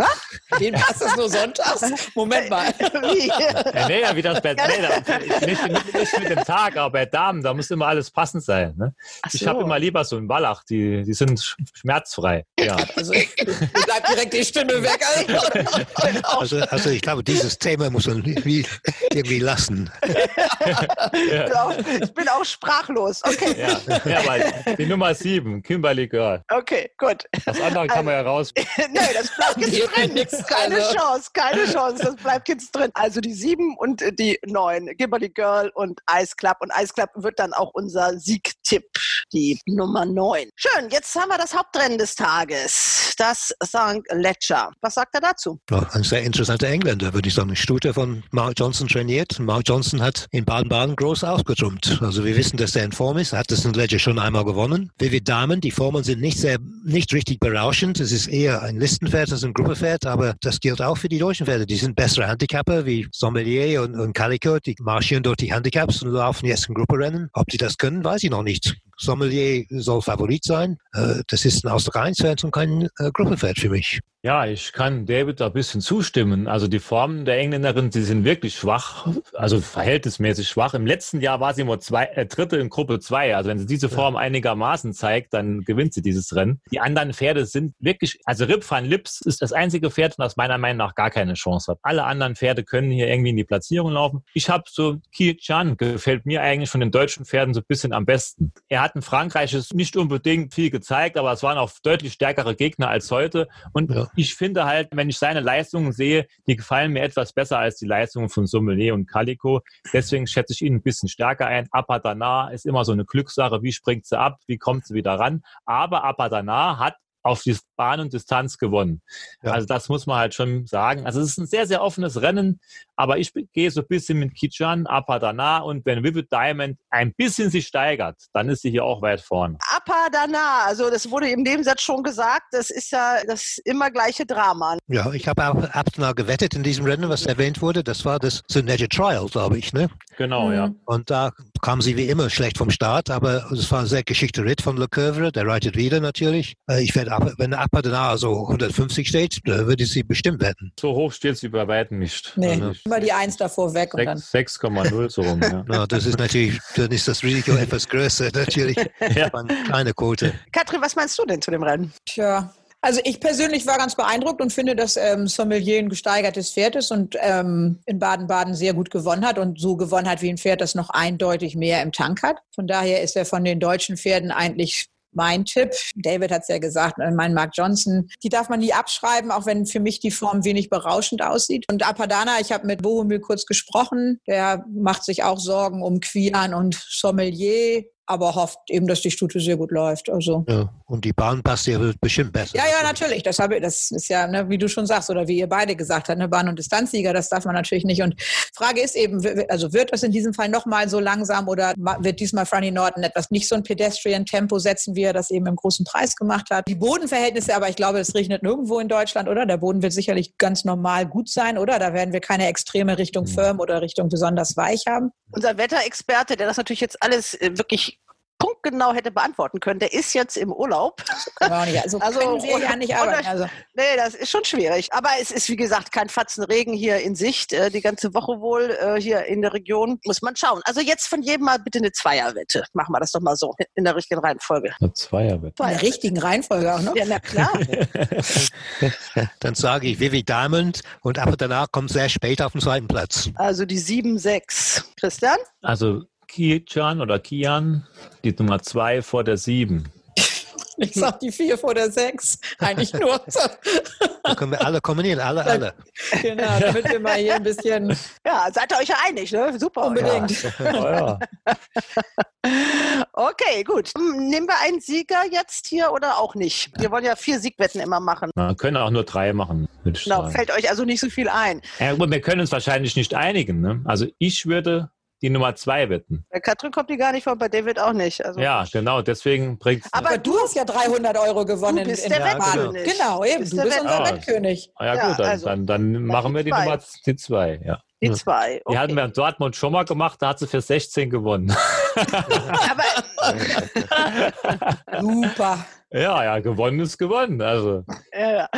Den passt es nur sonntags? Moment mal. Wie? Ja, nee, ja, wie das bei nee, da, nicht, nicht, nicht mit dem Tag, aber bei Damen, da muss immer alles passend sein. Ne? Ach Ich so. habe immer lieber so einen Wallach, die, die sind sch- schmerzfrei. Ja. Also, bleibt direkt die Stimme weg. Also, also ich glaube, dieses Thema muss man irgendwie, irgendwie lassen. Ich bin auch- Ich bin auch sprachlos. Okay, Ja, ja, die Nummer sieben, Kimberly Girl. okay, gut. Das andere kann man ja raus. nee, das bleibt jetzt drin. keine. Chance, keine Chance. Das bleibt jetzt drin. Also die sieben und äh, die neun. Kimberly Girl und Ice Club. Und Ice Club wird dann auch unser Siegtipp, die Nummer neun. Schön, jetzt haben wir das Hauptrennen des Tages. Das St. Ledger. Was sagt er dazu? Ja, ein sehr interessanter Engländer, würde ich sagen. Stute von Mark Johnson trainiert. Mark Johnson hat in Baden-Baden groß aufgetrumpft. Also wir wissen, dass er in Form ist. Er hat das in Ledger schon einmal gewonnen. Vivid Diamond, die Formen sind nicht sehr, nicht richtig berauschend. Es ist eher ein Listenpferd als ein Gruppepferd, aber das gilt auch für die deutschen Pferde. Die sind bessere Handicapper wie Sommelier und, und Calico. Die marschieren durch die Handicaps und laufen jetzt ein Grupperennen. Ob die das können, weiß ich noch nicht. Sommelier soll Favorit sein. Äh, Das ist ein Ausdruck-1-Pferd und kein äh, Gruppepferd für mich. Ja, ich kann David da ein bisschen zustimmen. Also die Formen der Engländerin, die sind wirklich schwach, also verhältnismäßig schwach. Im letzten Jahr war sie nur zwei, äh, Dritte in Gruppe 2. Also wenn sie diese Form einigermaßen zeigt, dann gewinnt sie dieses Rennen. Die anderen Pferde sind wirklich, also Rip van Lips ist das einzige Pferd, das meiner Meinung nach gar keine Chance hat. Alle anderen Pferde können hier irgendwie in die Platzierung laufen. Ich habe so Ki Chan, gefällt mir eigentlich von den deutschen Pferden so ein bisschen am besten. Er hat in Frankreich es nicht unbedingt viel gezeigt, aber es waren auch deutlich stärkere Gegner als heute. Und Ja. ich finde halt, wenn ich seine Leistungen sehe, die gefallen mir etwas besser als die Leistungen von Sommelier und Calico. Deswegen schätze ich ihn ein bisschen stärker ein. Apadana ist immer so eine Glückssache. Wie springt sie ab? Wie kommt sie wieder ran? Aber Apadana hat auf die Bahn und Distanz gewonnen. Ja. Also das muss man halt schon sagen. Also es ist ein sehr, sehr offenes Rennen, aber ich gehe so ein bisschen mit Kichan, Apadana und wenn Vivid Diamond ein bisschen sich steigert, dann ist sie hier auch weit vorne. Apadana, also das wurde im Nebensatz schon gesagt, das ist ja das immer gleiche Drama. Ja, ich habe auch Abtner gewettet in diesem Rennen, was erwähnt wurde. Das war das Synergy Trial, glaube ich. Ne? Genau, ja. Und da kam sie wie immer schlecht vom Start, aber es war ein sehr geschickter Ritt von Le Coeuvre. Der reitet wieder natürlich. Äh, Ich werde, ab- wenn Apadana so 150 steht, würde ich sie bestimmt wetten. So hoch steht sie bei weitem nicht. Nee, Also immer die Eins davor weg und dann. 6 6,0 so rum. Ja. Ja, das ist natürlich, dann ist das Risiko etwas größer, natürlich. Ja. Eine kleine Quote. Katrin, was meinst du denn zu dem Rennen? Tja. Also ich persönlich war ganz beeindruckt und finde, dass ähm, Sommelier ein gesteigertes Pferd ist und ähm, in Baden-Baden sehr gut gewonnen hat und so gewonnen hat wie ein Pferd, das noch eindeutig mehr im Tank hat. Von daher ist er von den deutschen Pferden eigentlich mein Tipp. David hat es ja gesagt, äh, mein Mark Johnson, die darf man nie abschreiben, auch wenn für mich die Form wenig berauschend aussieht. Und Apadana, ich habe mit Bohumil kurz gesprochen, der macht sich auch Sorgen um Quian und Sommelier, aber hofft eben, dass die Stute sehr gut läuft. Also Ja. Und die Bahn passt ja bestimmt besser. ja, ja, natürlich. Das, habe, das ist ja, ne, wie du schon sagst, oder wie ihr beide gesagt habt, eine Bahn- und Distanzsieger, das darf man natürlich nicht. Und Frage ist eben, also wird das in diesem Fall nochmal so langsam oder wird diesmal Franny Norton etwas nicht so ein Pedestrian-Tempo setzen, wie er das eben im großen Preis gemacht hat? Die Bodenverhältnisse, aber ich glaube, es regnet nirgendwo in Deutschland, oder? Der Boden wird sicherlich ganz normal gut sein, oder? Da werden wir keine Extreme Richtung Firm oder Richtung besonders weich haben. Unser Wetterexperte, der das natürlich jetzt alles äh, wirklich punktgenau hätte beantworten können, der ist jetzt im Urlaub. Auch nicht. Also, können wir ja nicht und arbeiten. Also. Nee, das ist schon schwierig. Aber es ist, wie gesagt, kein Fatzen Regen hier in Sicht. Äh, die ganze Woche wohl äh, hier in der Region. Muss man schauen. Also jetzt von jedem mal bitte eine Zweierwette. Machen wir das doch mal so. In der richtigen Reihenfolge. Eine Zweierwette. In der richtigen Reihenfolge auch noch. Ja, na klar. Dann sage ich Vivi Diamond und aber danach kommt sehr spät auf den zweiten Platz. Also die 7-6. Christian? Also Kichan oder Kian, die Nummer 2 vor der 7. Ich sag die vier vor der sechs. Eigentlich nur. Da können wir alle kombinieren, alle, alle. genau, damit wir mal hier ein bisschen Ja, seid ihr euch ja einig, ne? Super. unbedingt. Ja. Okay, gut. Hm, Nehmen wir einen Sieger jetzt hier oder auch nicht? Wir wollen ja vier Siegwetten immer machen. Wir können auch nur drei machen, Genau, fällt euch also nicht so viel ein. Ja, aber wir können uns wahrscheinlich nicht einigen. Ne? Also ich würde die Nummer zwei wetten. Bei Katrin kommt die gar nicht vor, bei David auch nicht. Also Ja, genau. Deswegen bringt Aber du hast ja 300 Euro gewonnen. Du bist in, der Wettkönig. Genau, eben. Bist Du der bist unser Wettkönig. Wettkönig. Ah, ja, Ja, gut, dann, also, dann, dann machen wir die zwei. Nummer die zwei. Ja. die zwei. Die hatten Okay. wir in Dortmund schon mal gemacht, da hat sie für 16 gewonnen. Super. ja, ja, gewonnen ist gewonnen. Also, Ja, ja.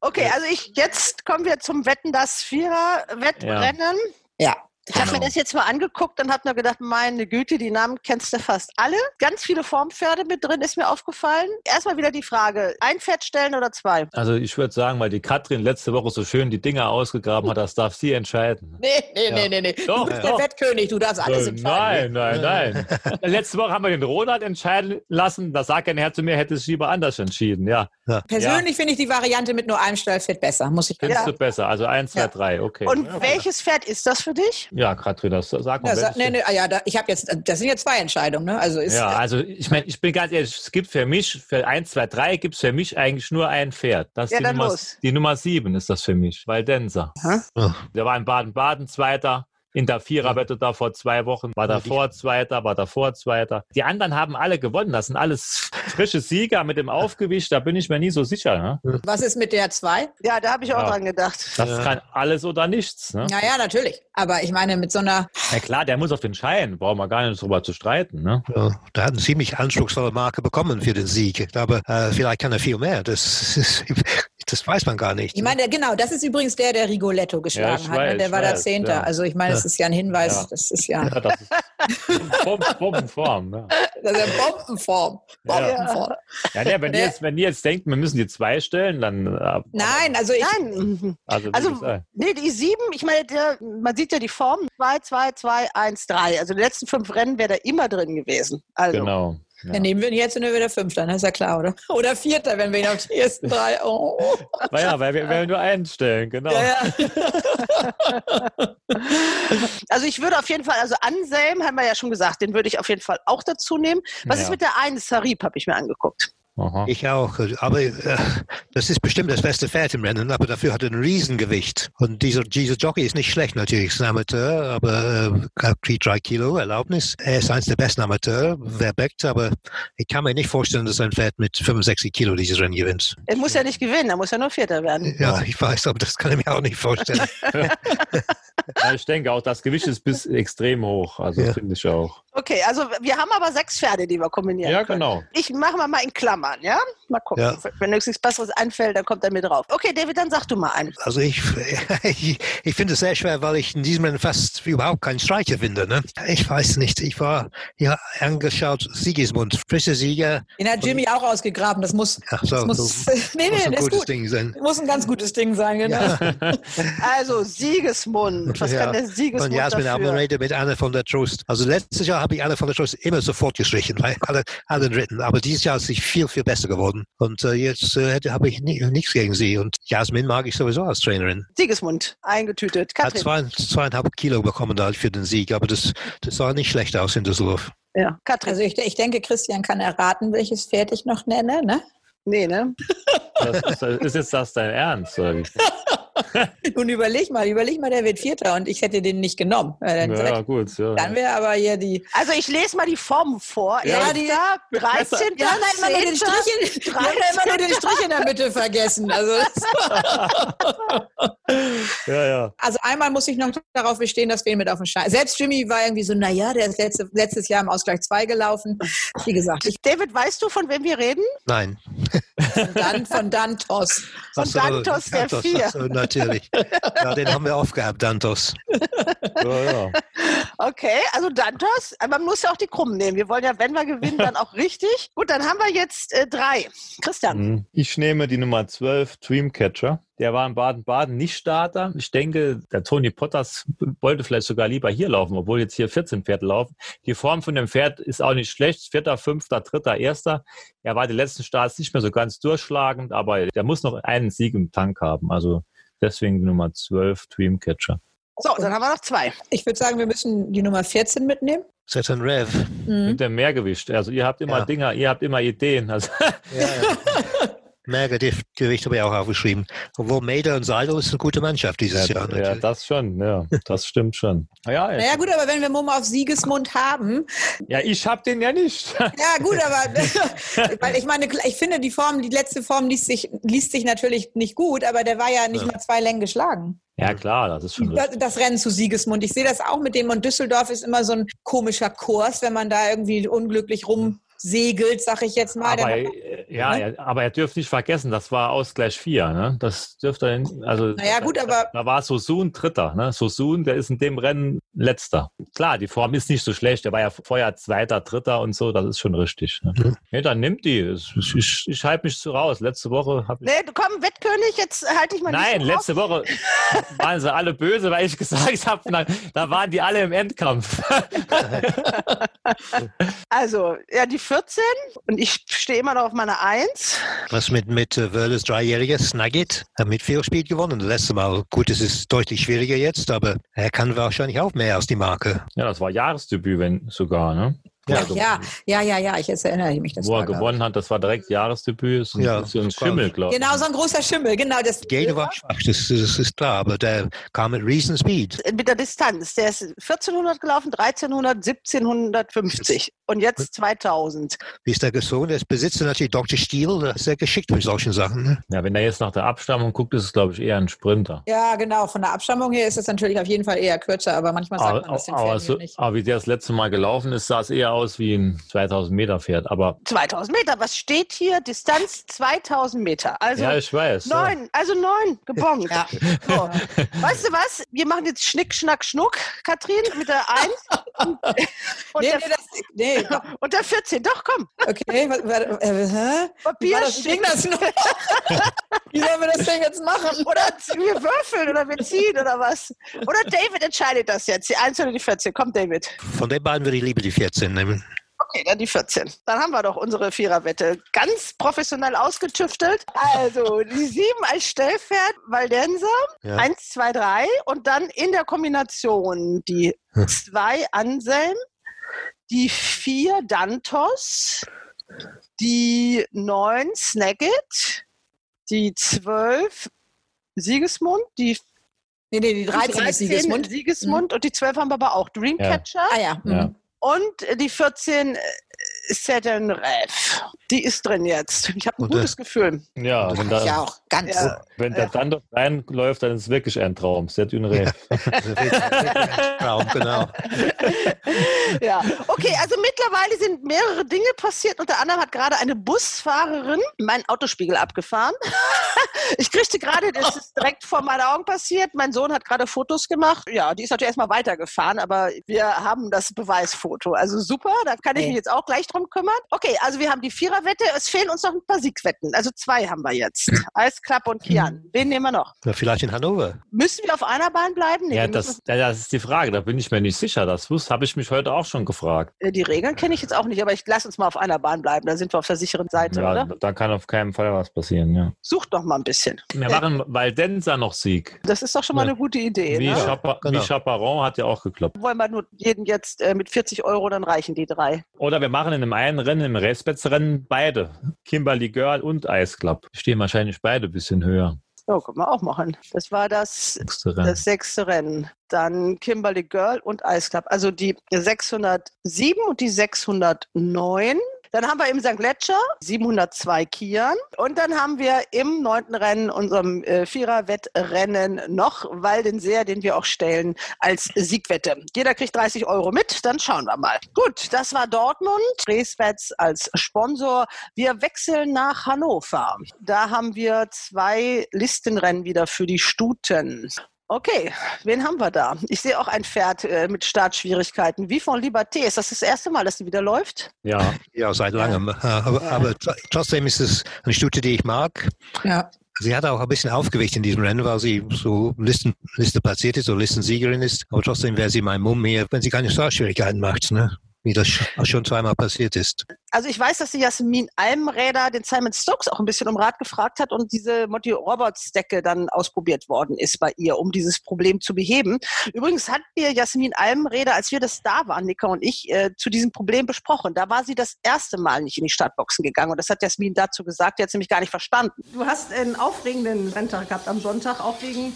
Okay, also ich jetzt kommen wir zum Wetten das Vierer Wettrennen. Ja. Ich habe mir das jetzt mal angeguckt und habe mir gedacht, meine Güte, die Namen kennst du fast alle. Ganz viele Formpferde mit drin, ist mir aufgefallen. Erstmal wieder die Frage, ein Pferd stellen oder zwei? also ich würde sagen, weil die Katrin letzte Woche so schön die Dinger ausgegraben hat, das darf sie entscheiden. Nee, nee, Ja. nee, nee, nee. Doch, du bist doch. der Wettkönig, du darfst alles entscheiden. nein, nein, nein. Letzte Woche haben wir den Ronald entscheiden lassen. Da sagt ein Herr zu mir, hätte es lieber anders entschieden. Ja. Persönlich finde ich die Variante mit nur einem Stallfett besser, muss ich Findest sagen. du besser? Also eins, zwei, Ja. drei. Okay. Und ja, welches Pferd ist das für dich? Ja, Katrin, das sag mal. Ja, sa- welches nee, nee, ah ja, da, ich habe jetzt, das sind jetzt zwei Entscheidungen, ne? Also ist, Ja, also ich meine, ich bin ganz ehrlich, es gibt für mich, für 1, 2, 3 gibt es für mich eigentlich nur ein Pferd. Das ist Ja, die, dann Nummer, los. die Nummer 7 ist das für mich, Waldenser. Der war in Baden-Baden Zweiter. In der Viererwette da vor zwei Wochen war davor Zweiter, war davor Zweiter. Die anderen haben alle gewonnen. Das sind alles frische Sieger mit dem Aufgewicht. Da bin ich mir nie so sicher. Ne? was ist mit der zwei? Ja, da habe ich auch Ja. dran gedacht. Das kann alles oder nichts. Ne? Naja, natürlich. Aber ich meine, mit so einer, Na klar, der muss auf den Schein. Brauchen wir gar nicht drüber zu streiten. Ne? Ja, der hat eine ziemlich anspruchsvolle Marke bekommen für den Sieg. Aber äh, vielleicht kann er viel mehr. Das, ist, das weiß man gar nicht. ich meine, genau, das ist übrigens der, der Rigoletto geschlagen ich hat. weiß, ne? Der war der weiß, Zehnte. ja. Also ich meine, Ja. Ist ja ein Hinweis. Ja. Das ist ja, Ja, das ist Bomben- Bombenform. Ne? das ist ja Bombenform. Ja. Bombenform. Ja, nee, wenn, Nee. ihr jetzt, wenn ihr jetzt denkt, wir müssen die zwei stellen, dann. äh, Nein, also ich, Nein. Also, wie Also, gesagt. nee, die sieben, ich meine, der, man sieht ja die Form. 2, 2, 2, 1, 3. Also die letzten fünf Rennen wäre da immer drin gewesen. Also, Genau. Dann nehmen wir ihn jetzt und dann wieder Fünfter, das ist ja klar, oder? Oder Vierter, wenn wir ihn auf die ersten drei. Oh. Naja, weil wir, wir nur einen stellen, genau. Ja, ja. Also ich würde auf jeden Fall, also Anselm haben wir ja schon gesagt, den würde ich auf jeden Fall auch dazu nehmen. Was Ja. ist mit der einen Sarib, habe ich mir angeguckt. Ich auch. Aber äh, das ist bestimmt das beste Pferd im Rennen, aber dafür hat er ein Riesengewicht. Und dieser, dieser Jockey ist nicht schlecht natürlich, ist ein Amateur, aber äh, kriegt drei Kilo Erlaubnis. Er ist eins der besten Amateur, Verbeck, aber ich kann mir nicht vorstellen, dass ein Pferd mit 65 Kilo dieses Rennen gewinnt. Er muss ja nicht gewinnen, er muss ja nur Vierter werden. Ja, ich weiß, aber das kann ich mir auch nicht vorstellen. Ja, ich denke auch, das Gewicht ist bis extrem hoch. Also finde ich auch. Okay, also wir haben aber sechs Pferde, die wir kombinieren Ja, können. genau. Ich mache mal mal in Klammern, ja? Mal gucken. Ja. Wenn uns nichts Besseres einfällt, dann kommt er mit drauf. Okay, David, dann sag du mal einen. Also ich, ich, ich finde es sehr schwer, weil ich in diesem Rennen fast überhaupt keinen Streicher finde. Ne? Ich weiß nicht, ich war ja angeschaut, Sigismund, frischer Sieger. Den hat Jimmy auch ausgegraben. Das muss, Ach so, das muss, so- nee, muss ein das gutes gut. Ding sein. Muss ein ganz gutes Ding sein, genau. Also Sigismund. Was Ja. kann der Sigismund Und Jasmin dafür? Abelrede mit Anne von der Trost. Also letztes Jahr habe ich Anne von der Trost immer sofort gestrichen, bei alle, allen Ritten. Aber dieses Jahr ist sie viel, viel besser geworden. Und äh, jetzt äh, habe ich ni nichts gegen sie. Und Jasmin mag ich sowieso als Trainerin. Sigismund, eingetütet. Hat Katrin. zwei, zweieinhalb Kilo bekommen da für den Sieg. Aber das, das sah nicht schlecht aus in Düsseldorf. Ja, Katrin. Also ich, ich denke, Christian kann erraten, welches Pferd ich noch nenne, ne? Nee, ne? Das, ist, ist jetzt das dein Ernst? Nun überleg mal, überleg mal, der wird Vierter und ich hätte den nicht genommen. Dann, Ja, gut. Ja. dann wäre aber hier die. Also ich lese mal die Formen vor. Ja, Erster, die- 13. Ja, nein, immer nur den Strich, in, ja immer nur den Strich in der Mitte vergessen. Also, ja, ja. also einmal muss ich noch darauf bestehen, dass wir ihn mit auf den Schein. Selbst Jimmy war irgendwie so, naja, der ist letzte, letztes Jahr im Ausgleich 2 gelaufen. Wie gesagt, ich, David, weißt du, von wem wir reden? Nein. von, Dan, von Dantos. Von Dantos, der Dantos, Vier. ach so, natürlich. Ja, den haben wir aufgehabt, Dantos. Ja, ja. Okay, also Dantos. Aber man muss ja auch die Krummen nehmen. Wir wollen ja, wenn wir gewinnen, dann auch richtig. Gut, dann haben wir jetzt äh, drei. Christian. Hm. Ich nehme die Nummer 12, Dreamcatcher. Der war in Baden-Baden nicht Starter. Ich denke, der Tony Potters wollte vielleicht sogar lieber hier laufen, obwohl jetzt hier 14 Pferde laufen. Die Form von dem Pferd ist auch nicht schlecht. Vierter, fünfter, dritter, erster. Er war die letzten Starts nicht mehr so ganz durchschlagend, aber der muss noch einen Sieg im Tank haben. Also deswegen die Nummer 12, Dreamcatcher. So, dann haben wir noch zwei. Ich würde sagen, wir müssen die Nummer 14 mitnehmen. Saturn Rev. Mit dem Mehrgewicht. Also ihr habt immer Ja. Dinger, ihr habt immer Ideen. Also, Mehrgewicht habe ich auch aufgeschrieben. Obwohl Mader und Seiler ist eine gute Mannschaft dieses Jahr. ja, das schon, ja. Das stimmt schon. Ja, Naja gut, aber wenn wir Mumm auf Siegesmund haben, ja ich hab den ja nicht. ja gut, aber weil ich meine, ich finde die Form, die letzte Form liest sich, liest sich natürlich nicht gut, aber der war ja nicht Ja. mal zwei Längen geschlagen. Ja, klar, das ist schon Das, das Rennen zu Siegesmund. Ich sehe das auch mit dem und Düsseldorf ist immer so ein komischer Kurs, wenn man da irgendwie unglücklich rumsegelt, sag ich jetzt mal. Aber, ja, ja, aber ihr dürft nicht vergessen, das war Ausgleich 4. Ne? Das dürft ihr, also Naja, gut, aber- da war Sosun Dritter. Ne? Sosun, der ist in dem Rennen Letzter. Klar, die Form ist nicht so schlecht. Der war ja vorher Zweiter, Dritter und so. Das ist schon richtig. Ne? Nee, dann nimmt die. Ich, ich, ich halte mich so raus. Letzte Woche habe ich Nee, du komm, Wettkönig, jetzt halte ich mal Nein, nicht so letzte Woche waren sie alle böse, weil ich gesagt habe, da, da waren die alle im Endkampf. Also, ja, die 14 und ich stehe immer noch auf meiner 1. Was mit, mit äh, Wörlers Dreijähriger Snagit hat mit viel Speed gewonnen. Das letzte Mal, gut, es ist deutlich schwieriger jetzt, aber er kann wahrscheinlich auch mehr als die Marke. Ja, das war Jahresdebüt, wenn sogar, ne? Ach, ja, ja, ja, ja, ich jetzt erinnere mich. Das Wo er gewonnen hat, das war direkt Jahresdebüt. Ist ein, Ja, ist ein Schimmel, glaube ich. Genau, so ein großer Schimmel, genau. Das Gene war schwach, das, das ist klar, aber der kam mit riesen Speed. Mit der Distanz. Der ist 1400 gelaufen, 1300, 1750 und jetzt 2000. Wie ist der gesungen? Der Besitzer natürlich Dr. Steele, der ist sehr geschickt mit solchen Sachen. Ne? Ja, wenn er jetzt nach der Abstammung guckt, ist es, glaube ich, eher ein Sprinter. Ja, genau. Von der Abstammung her ist es natürlich auf jeden Fall eher kürzer, aber manchmal sagt Aber, man das den aber, so, ja nicht. aber wie der das letzte Mal gelaufen ist, sah es eher aus wie ein 2000 Meter Pferd. Aber 2000 Meter. Was steht hier? Distanz 2000 Meter. Also Ja, ich weiß, ja. Neun, also neun gebongt. So. Weißt du was? Wir machen jetzt Schnick, Schnack, Schnuck, Katrin, mit der 1 und, und, Nee, der, nee, das, nee. und der 14. Doch, komm. Okay, was, was, äh, hä? Wie Papier, das, ging das noch? Wie sollen wir das denn jetzt machen? Oder wir würfeln oder wir ziehen oder was. Oder David entscheidet das jetzt. Die 1 oder die 14. Komm, David. Von den beiden würde ich lieber die 14 nehmen. Okay, dann die 14. Dann haben wir doch unsere Viererwette ganz professionell ausgetüftelt. Also die 7 als Stellpferd Valdenser, Ja. 1, 2, 3 und dann in der Kombination die 2 Anselm, die 4 Dantos, die 9 Snagit, die 12 Sigismund, die Nee, nee, die 13 ist Siegesmund. Mhm. Siegesmund und die 12 haben wir aber auch. Dreamcatcher. Ah ja. mhm. Ja. Und äh, die 14 äh, Saturn Rev. Die ist drin jetzt. Ich habe ein Und, äh, gutes Gefühl. ja, wenn, da, Ich auch, ganz. Ja. wenn der dann doch reinläuft, dann ist es wirklich ein Traum. Dünn Reh. Traum, genau. Ja, okay, also mittlerweile sind mehrere Dinge passiert. Unter anderem hat gerade eine Busfahrerin meinen Autospiegel abgefahren. Ich kriegte gerade, das ist direkt vor meinen Augen passiert. Mein Sohn hat gerade Fotos gemacht. Ja, die ist natürlich erstmal weitergefahren, aber wir haben das Beweisfoto. Also super, da kann ich mich jetzt auch gleich drum kümmern. Okay, also wir haben die Viererwette. Es fehlen uns noch ein paar Siegwetten. Also zwei haben wir jetzt. Eisklapp und Kian. Wen nehmen wir noch? Ja, vielleicht in Hannover. Müssen wir auf einer Bahn bleiben? Nee, Ja, das, ja, das ist die Frage. Da bin ich mir nicht sicher. Das habe ich mich heute auch schon gefragt. Äh, Die Regeln kenne ich jetzt auch nicht, aber ich lass uns mal auf einer Bahn bleiben. Da sind wir auf der sicheren Seite, Ja, oder? da kann auf keinen Fall was passieren. Ja. Sucht doch mal ein bisschen. Wir machen Valdenza noch Sieg. Das ist doch schon mal eine gute Idee. Wie, Ne? Chapa, Genau. wie Chaperon hat ja auch geklappt. Wollen wir nur jeden jetzt äh, mit 40 Euro, dann reichen die drei. Oder wir machen in dem einen Rennen, im Racebets-Rennen, beide. Kimberly Girl und Ice Club. Stehen wahrscheinlich beide ein bisschen höher. Ja, können wir auch machen. Das war das, Sechste Rennen. das sechste Rennen. Dann Kimberly Girl und Ice Club. Also die 607 und die 609. Dann haben wir im St. Gletscher 702 Kian. Und dann haben wir im neunten Rennen, unserem äh, Vierer-Wettrennen, noch Waldenseer, den wir auch stellen als Siegwette. Jeder kriegt 30 Euro mit, dann schauen wir mal. Gut, das war Dortmund. Racebets als Sponsor. Wir wechseln nach Hannover. Da haben wir zwei Listenrennen wieder für die Stuten. Okay, wen haben wir da? Ich sehe auch ein Pferd äh, mit Startschwierigkeiten. Wie von Liberté. Ist das das erste Mal, dass die wieder läuft? Ja. Ja, seit langem. Aber, aber tr- trotzdem ist es eine Stute, die ich mag. Ja. Sie hat auch ein bisschen Aufgewicht in diesem Rennen, weil sie so Listen, Liste platziert ist oder Listensiegerin ist. Aber trotzdem wäre sie mein Mumm hier, wenn sie keine Startschwierigkeiten macht. Ne? Wie das schon zweimal passiert ist. Also ich weiß, dass die Jasmin Almräder den Simon Stokes auch ein bisschen um Rat gefragt hat und diese Motti Roberts Decke dann ausprobiert worden ist bei ihr, um dieses Problem zu beheben. Übrigens hat mir Jasmin Almräder, als wir das da waren, Nika und ich, äh, zu diesem Problem besprochen. Da war sie das erste Mal nicht in die Startboxen gegangen und das hat Jasmin dazu gesagt, die hat es nämlich gar nicht verstanden. Du hast einen aufregenden Renntag gehabt am Sonntag, auch wegen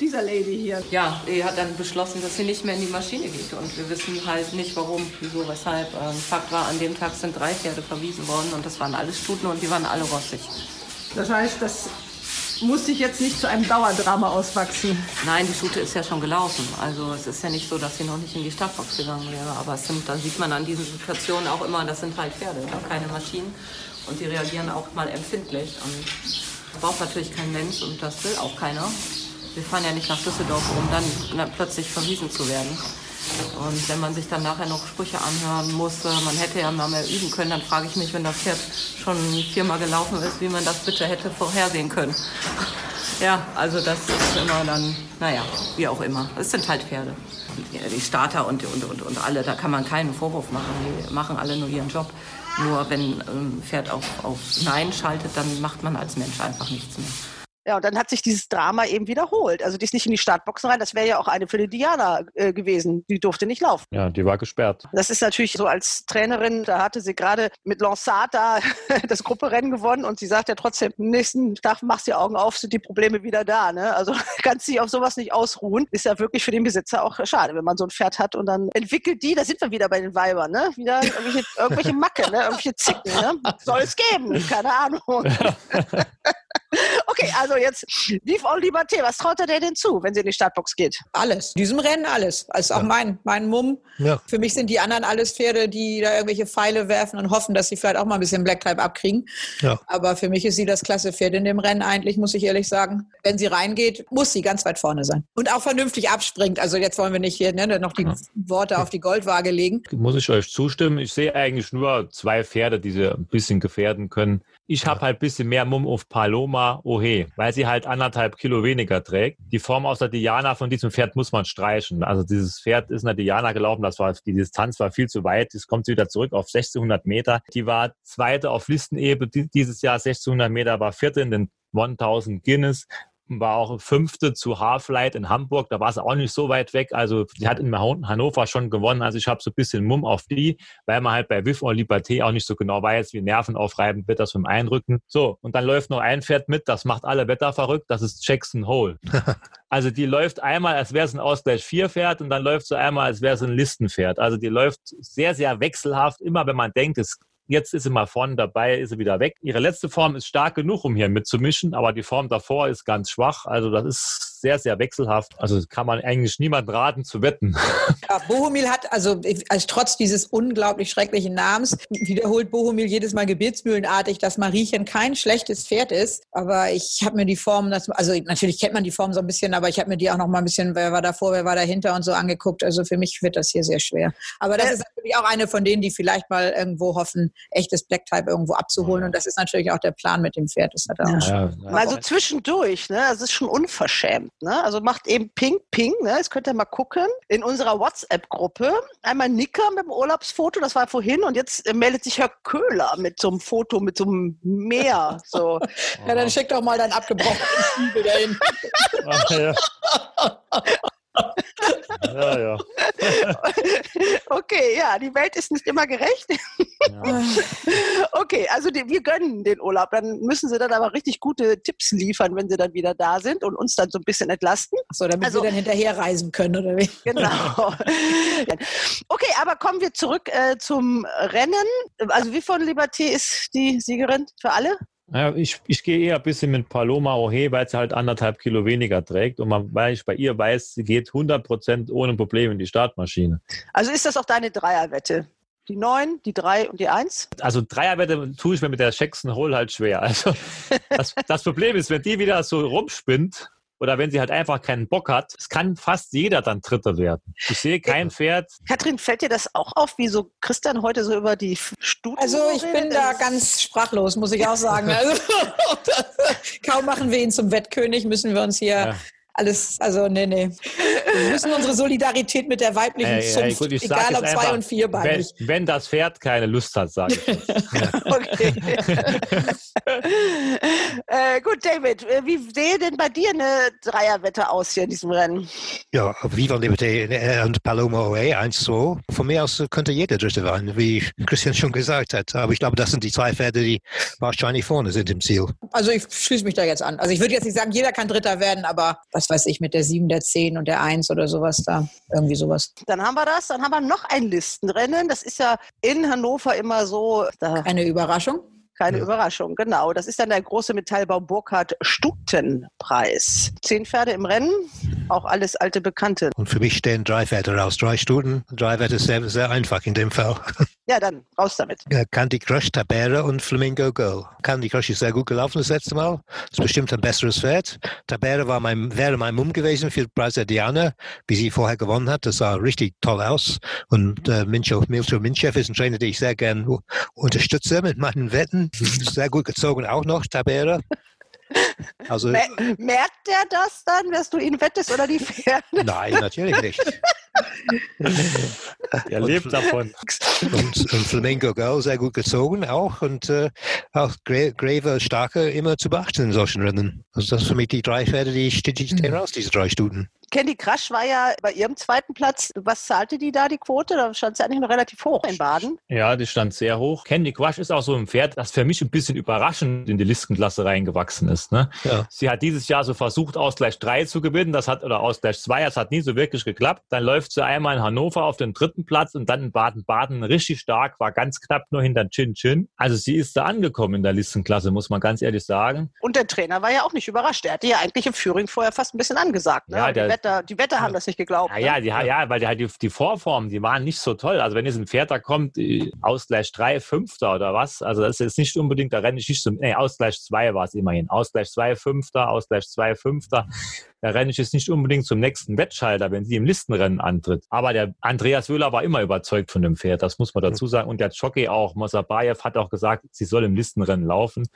dieser Lady hier. Ja, die hat dann beschlossen, dass sie nicht mehr in die Maschine geht. Und wir wissen halt nicht, warum, wieso, weshalb. Ähm, Fakt war, an dem Tag sind drei Pferde verwiesen worden und das waren alles Stuten und die waren alle rossig. Das heißt, das muss sich jetzt nicht zu einem Dauerdrama auswachsen. Nein, die Stute ist ja schon gelaufen. Also es ist ja nicht so, dass sie noch nicht in die Startbox gegangen wäre. Aber es sind, da sieht man an diesen Situationen auch immer, das sind halt Pferde, keine Maschinen. Und die reagieren auch mal empfindlich. Und braucht natürlich kein Mensch und das will auch keiner. Wir fahren ja nicht nach Düsseldorf, um dann plötzlich verwiesen zu werden. Und wenn man sich dann nachher noch Sprüche anhören muss, äh, man hätte ja mal mehr üben können, dann frage ich mich, wenn das Pferd schon viermal gelaufen ist, wie man das bitte hätte vorhersehen können. Ja, also das ist immer dann, naja, wie auch immer. Es sind halt Pferde. Die Starter und, und, und, und alle, da kann man keinen Vorwurf machen. Die machen alle nur ihren Job. Nur wenn ein ähm, Pferd auf, auf Nein schaltet, dann macht man als Mensch einfach nichts mehr. Ja, und dann hat sich dieses Drama eben wiederholt. Also die ist nicht in die Startboxen rein. Das wäre ja auch eine für die Diana äh, gewesen. Die durfte nicht laufen. Ja, die war gesperrt. Das ist natürlich so als Trainerin, da hatte sie gerade mit Lansata das Grupperennen gewonnen und sie sagt ja trotzdem, nächsten Tag machst du die Augen auf, sind die Probleme wieder da. Ne? Also kannst dich auf sowas nicht ausruhen. Ist ja wirklich für den Besitzer auch schade, wenn man so ein Pferd hat und dann entwickelt die, da sind wir wieder bei den Weibern, ne? Wieder irgendwelche, irgendwelche Macke, ne? irgendwelche Zicken. Ne? Soll es geben, keine Ahnung. Okay, also jetzt Vive en Liberté. Was traut er dir denn zu, wenn sie in die Startbox geht? Alles. Diesem Rennen alles. Also auch ja. mein, mein Mumm. Ja. Für mich sind die anderen alles Pferde, die da irgendwelche Pfeile werfen und hoffen, dass sie vielleicht auch mal ein bisschen Black Type abkriegen. Ja. Aber für mich ist sie das klasse Pferd in dem Rennen eigentlich, muss ich ehrlich sagen. Wenn sie reingeht, muss sie ganz weit vorne sein. Und auch vernünftig abspringt. Also jetzt wollen wir nicht hier ne, noch die Worte auf die Goldwaage legen. Muss ich euch zustimmen. Ich sehe eigentlich nur zwei Pferde, die sie ein bisschen gefährden können. Ich habe halt ein bisschen mehr Mumm auf Paloma Ohe, weil sie halt anderthalb Kilo weniger trägt. Die Form aus der Diana von diesem Pferd muss man streichen. Also dieses Pferd ist in der Diana gelaufen, das war, die Distanz war viel zu weit. Jetzt kommt sie wieder zurück auf 1600 Meter. Die war zweite auf Listenebene dieses Jahr, 1600 Meter, war vierte in den 1000 Guinness war auch fünfte zu Halflight in Hamburg. Da war es auch nicht so weit weg. Also die hat in Hannover schon gewonnen. Also ich habe so ein bisschen Mumm auf die, weil man halt bei Viv und Liberté auch nicht so genau weiß, wie nervenaufreibend wird das vom Einrücken. So, und dann läuft noch ein Pferd mit, das macht alle Wetter verrückt. Das ist Jackson Hole. also die läuft einmal, als wäre es ein Ausgleich 4 Pferd und dann läuft sie einmal, als wäre es ein Listenpferd. Also die läuft sehr, sehr wechselhaft. Immer wenn man denkt, es Jetzt ist sie mal vorne dabei, ist sie wieder weg. Ihre letzte Form ist stark genug, um hier mitzumischen, aber die Form davor ist ganz schwach. Also das ist sehr, sehr wechselhaft. Also kann man eigentlich niemand raten zu wetten. Ja, Bohumil hat, also, also trotz dieses unglaublich schrecklichen Namens, wiederholt Bohumil jedes Mal gebetsmühlenartig, dass Mariechen kein schlechtes Pferd ist. Aber ich habe mir die Form, also natürlich kennt man die Form so ein bisschen, aber ich habe mir die auch noch mal ein bisschen, wer war davor, wer war dahinter und so angeguckt. Also für mich wird das hier sehr schwer. Aber das ist natürlich auch eine von denen, die vielleicht mal irgendwo hoffen, echtes Black Type irgendwo abzuholen. Und das ist natürlich auch der Plan mit dem Pferd. Das hat er ja. auch. Ja, also zwischendurch, ne? Das ist schon unverschämt. Ne? Also macht eben Ping Ping. Ne? Jetzt könnt ihr mal gucken. In unserer WhatsApp-Gruppe einmal Nicker mit dem Urlaubsfoto, das war vorhin. Und jetzt äh, meldet sich Herr Köhler mit so einem Foto, mit so einem Meer. So. ja, dann schick doch mal deinen abgebrochenen Stiefel dahin. Ach, ja. Ja, ja. okay, ja, die Welt ist nicht immer gerecht. Ja. okay, also die, wir gönnen den Urlaub. Dann müssen sie dann aber richtig gute Tipps liefern, wenn sie dann wieder da sind und uns dann so ein bisschen entlasten. So, damit also, wir dann hinterher reisen können, oder wie? Genau. okay, aber kommen wir zurück äh, zum Rennen. Also wie von Liberté ist die Siegerin für alle? Ja, ich, ich gehe eher ein bisschen mit Paloma Ohe, weil sie halt anderthalb Kilo weniger trägt und man, weil ich bei ihr weiß, sie geht 100 Prozent ohne Probleme in die Startmaschine. Also ist das auch deine Dreierwette? Die 9, die 3 und die 1? Also Dreierwette tue ich mir mit der Jackson Hole halt schwer. Also das, das Problem ist, wenn die wieder so rumspinnt, oder wenn sie halt einfach keinen Bock hat, es kann fast jeder dann Dritter werden. Ich sehe kein Pferd. Katrin, fällt dir das auch auf, wie so Christian heute so über die Stuten Also ich bin da ganz sprachlos, muss ich auch sagen. Also, kaum machen wir ihn zum Wettkönig, müssen wir uns hier ja alles, also nee, nee. Wir müssen unsere Solidarität mit der weiblichen Ey, ey, Zunft, gut, ich egal ob zwei und vierbeinig. Wenn, wenn das Pferd keine Lust hat, sage ich. das. Okay. äh, gut, David, äh, wie sehe denn bei dir eine Dreierwette aus hier in diesem Rennen? Ja, Vivan Liberté und Paloma Oe 1-2. Von mir aus könnte jeder Dritte werden, wie Christian schon gesagt hat. Aber ich glaube, das sind die zwei Pferde, die wahrscheinlich vorne sind im Ziel. Also ich schließe mich da jetzt an. Also ich würde jetzt nicht sagen, jeder kann Dritter werden, aber was weiß ich, mit der 7, der 10 und der 1 oder sowas da. Irgendwie sowas. Dann haben wir das. Dann haben wir noch ein Listenrennen. Das ist ja in Hannover immer so. Da Eine Überraschung. keine Überraschung, genau. Das ist dann der große Metallbau Burkhardt Stutenpreis. Zehn Pferde im Rennen, auch alles alte Bekannte. Und für mich stehen drei Pferde raus. Drei Stunden. Drei Werte ist sehr, sehr einfach in dem Fall. Ja, dann raus damit. Ja, Candy Crush, Tabera und Flamingo Girl. Candy Crush ist sehr gut gelaufen das letzte Mal. Ist bestimmt ein besseres Pferd. Tabera war mein, wäre mein Mumm gewesen für Preis Diana, wie sie vorher gewonnen hat. Das sah richtig toll aus. Und äh, Mincho, Milcho Minchev ist ein Trainer, den ich sehr gern unterstütze mit meinen Wetten. Sehr gut gezogen auch noch, Tabera. Also, Mer merkt der das dann, dass du ihn wettest oder die Pferde? nein, natürlich nicht. Er lebt davon. Und, und Flamingo Girl sehr gut gezogen auch und äh, auch Gra Graver Starke immer zu beachten in solchen Rennen. Also das sind für mich die drei Pferde, die, die, die stehen raus, diese drei Stunden. Candy Crush war ja bei ihrem zweiten Platz. Was zahlte die da, die Quote? Da stand sie eigentlich noch relativ hoch in Baden. Ja, die stand sehr hoch. Candy Crush ist auch so ein Pferd, das für mich ein bisschen überraschend in die Listenklasse reingewachsen ist. Ne? Ja. Sie hat dieses Jahr so versucht, Ausgleich 3 zu gewinnen, das hat, oder Ausgleich 2, das hat nie so wirklich geklappt. Dann läuft sie einmal in Hannover auf den dritten Platz und dann in Baden-Baden richtig stark, war ganz knapp nur hinter Chin Chin. Also sie ist da angekommen in der Listenklasse, muss man ganz ehrlich sagen. Und der Trainer war ja auch nicht überrascht. Der hatte ja eigentlich im Führing vorher fast ein bisschen angesagt. Ne? Ja, der- Wetter, die Wetter haben das nicht geglaubt. Ja, ne? ja, die, ja, weil die, halt die, die Vorformen, die waren nicht so toll. Also wenn jetzt ein Pferd da kommt, äh, Ausgleich 3, Fünfter oder was, also das ist jetzt nicht unbedingt, da renne ich nicht so, nee, Ausgleich 2 war es immerhin. Ausgleich 2, Fünfter, Ausgleich 2, Fünfter. Da renne ich jetzt nicht unbedingt zum nächsten Wettschalter, wenn sie im Listenrennen antritt. Aber der Andreas Wöhler war immer überzeugt von dem Pferd, das muss man dazu sagen. Und der Jockey auch, Mosabayev hat auch gesagt, sie soll im Listenrennen laufen.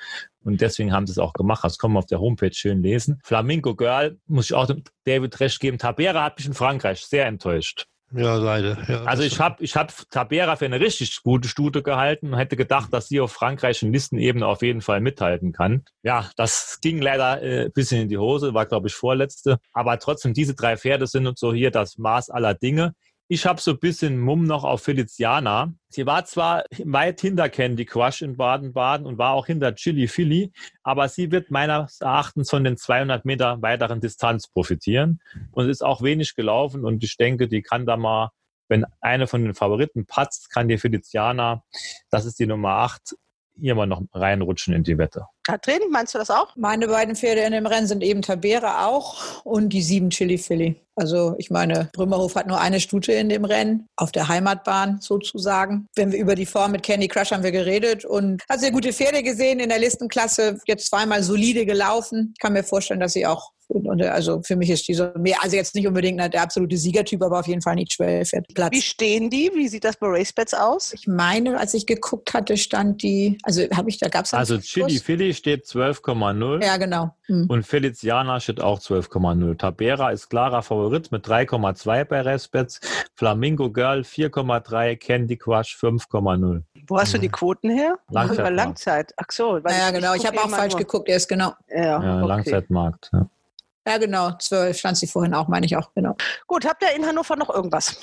Und deswegen haben sie es auch gemacht. Das kann man auf der Homepage schön lesen. Flamingo Girl, muss ich auch dem David recht geben. Tabera hat mich in Frankreich sehr enttäuscht. Ja, leider. Ja, Also ich habe ich hab Tabera für eine richtig gute Stute gehalten und hätte gedacht, dass sie auf frankreichischen Listenebene auf jeden Fall mithalten kann. Ja, das ging leider äh, ein bisschen in die Hose, war glaube ich vorletzte. Aber trotzdem, diese drei Pferde sind und so hier das Maß aller Dinge. Ich habe so ein bisschen Mumm noch auf Feliciana. Sie war zwar weit hinter Candy Crush in Baden-Baden und war auch hinter Chili Philly, aber sie wird meines Erachtens von den 200 Meter weiteren Distanz profitieren und ist auch wenig gelaufen und ich denke, die kann da mal, wenn eine von den Favoriten patzt, kann die Feliciana, das ist die Nummer 8, hier mal noch reinrutschen in die Wette. Katrin, meinst du das auch? Meine beiden Pferde in dem Rennen sind eben Tabera auch und die sieben Chili Philly. Also ich meine, Brümmerhof hat nur eine Stute in dem Rennen, auf der Heimatbahn sozusagen. Wenn wir über die Form mit Candy Crush haben wir geredet und hat sehr gute Pferde gesehen in der Listenklasse, jetzt zweimal solide gelaufen. Ich kann mir vorstellen, dass sie auch und also für mich ist diese mehr, also jetzt nicht unbedingt der absolute Siegertyp, aber auf jeden Fall nicht schwer fährt. Platz. Wie stehen die? Wie sieht das bei Racebets aus? Ich meine, als ich geguckt hatte, stand die, also habe ich, da gab es Also Chili Philly steht 12,0. Ja, genau. Hm. Und Feliciana steht auch 12,0. Tabera ist klarer Favorit mit 3,2 bei Respets. Flamingo Girl 4,3. Candy Crush 5,0. Wo hast du die Quoten her? Langzeit- Über Langzeit. Ach so. weil Ja, genau. Ich guck habe auch falsch nur- geguckt. Er ist genau. Ja, Ja, okay. Langzeitmarkt. Ja. Ja, genau. Zwölf stand sie vorhin auch, meine ich auch, genau. Gut, habt ihr in Hannover noch irgendwas?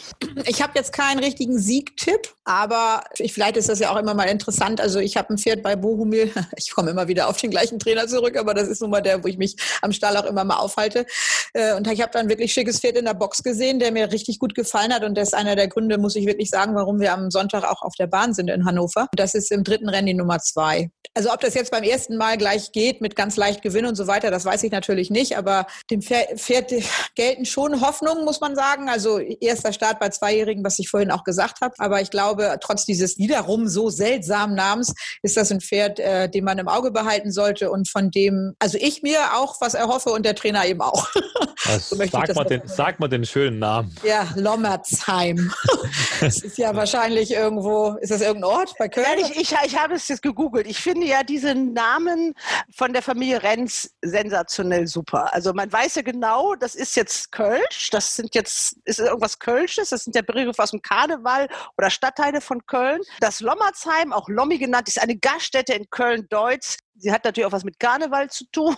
Ich habe jetzt keinen richtigen Siegtipp, aber ich, vielleicht ist das ja auch immer mal interessant. Also ich habe ein Pferd bei Bohumil. Ich komme immer wieder auf den gleichen Trainer zurück, aber das ist nun mal der, wo ich mich am Stall auch immer mal aufhalte. Äh, Und ich habe da ein wirklich schickes Pferd in der Box gesehen, der mir richtig gut gefallen hat. Und das ist einer der Gründe, muss ich wirklich sagen, warum wir am Sonntag auch auf der Bahn sind in Hannover. Das ist im dritten Rennen die Nummer zwei. Also ob das jetzt beim ersten Mal gleich geht mit ganz leicht Gewinn und so weiter, das weiß ich natürlich nicht. Aber dem Pferd, gelten schon Hoffnungen, muss man sagen. Also erster Start bei Zweijährigen, was ich vorhin auch gesagt habe. Aber ich glaube, trotz dieses wiederum so seltsamen Namens ist das ein Pferd, äh, den man im Auge behalten sollte und von dem, also ich mir auch was erhoffe und der Trainer eben auch. So sag, mal den, sag mal den schönen Namen. Ja, Lommerzheim. das ist ja wahrscheinlich irgendwo, ist das irgendein Ort bei Köln? Nein, ich, ich, ich habe es jetzt gegoogelt. Ich finde ja diese Namen von der Familie Renz sensationell super. Also man weiß ja genau, das ist jetzt Kölsch, das sind jetzt, ist irgendwas Kölsches, das sind der Begriffe aus dem Karneval oder Stadtteile von Köln. Das Lommerzheim, auch Lommi genannt, ist eine Gaststätte in Köln-Deutz sie hat natürlich auch was mit Karneval zu tun.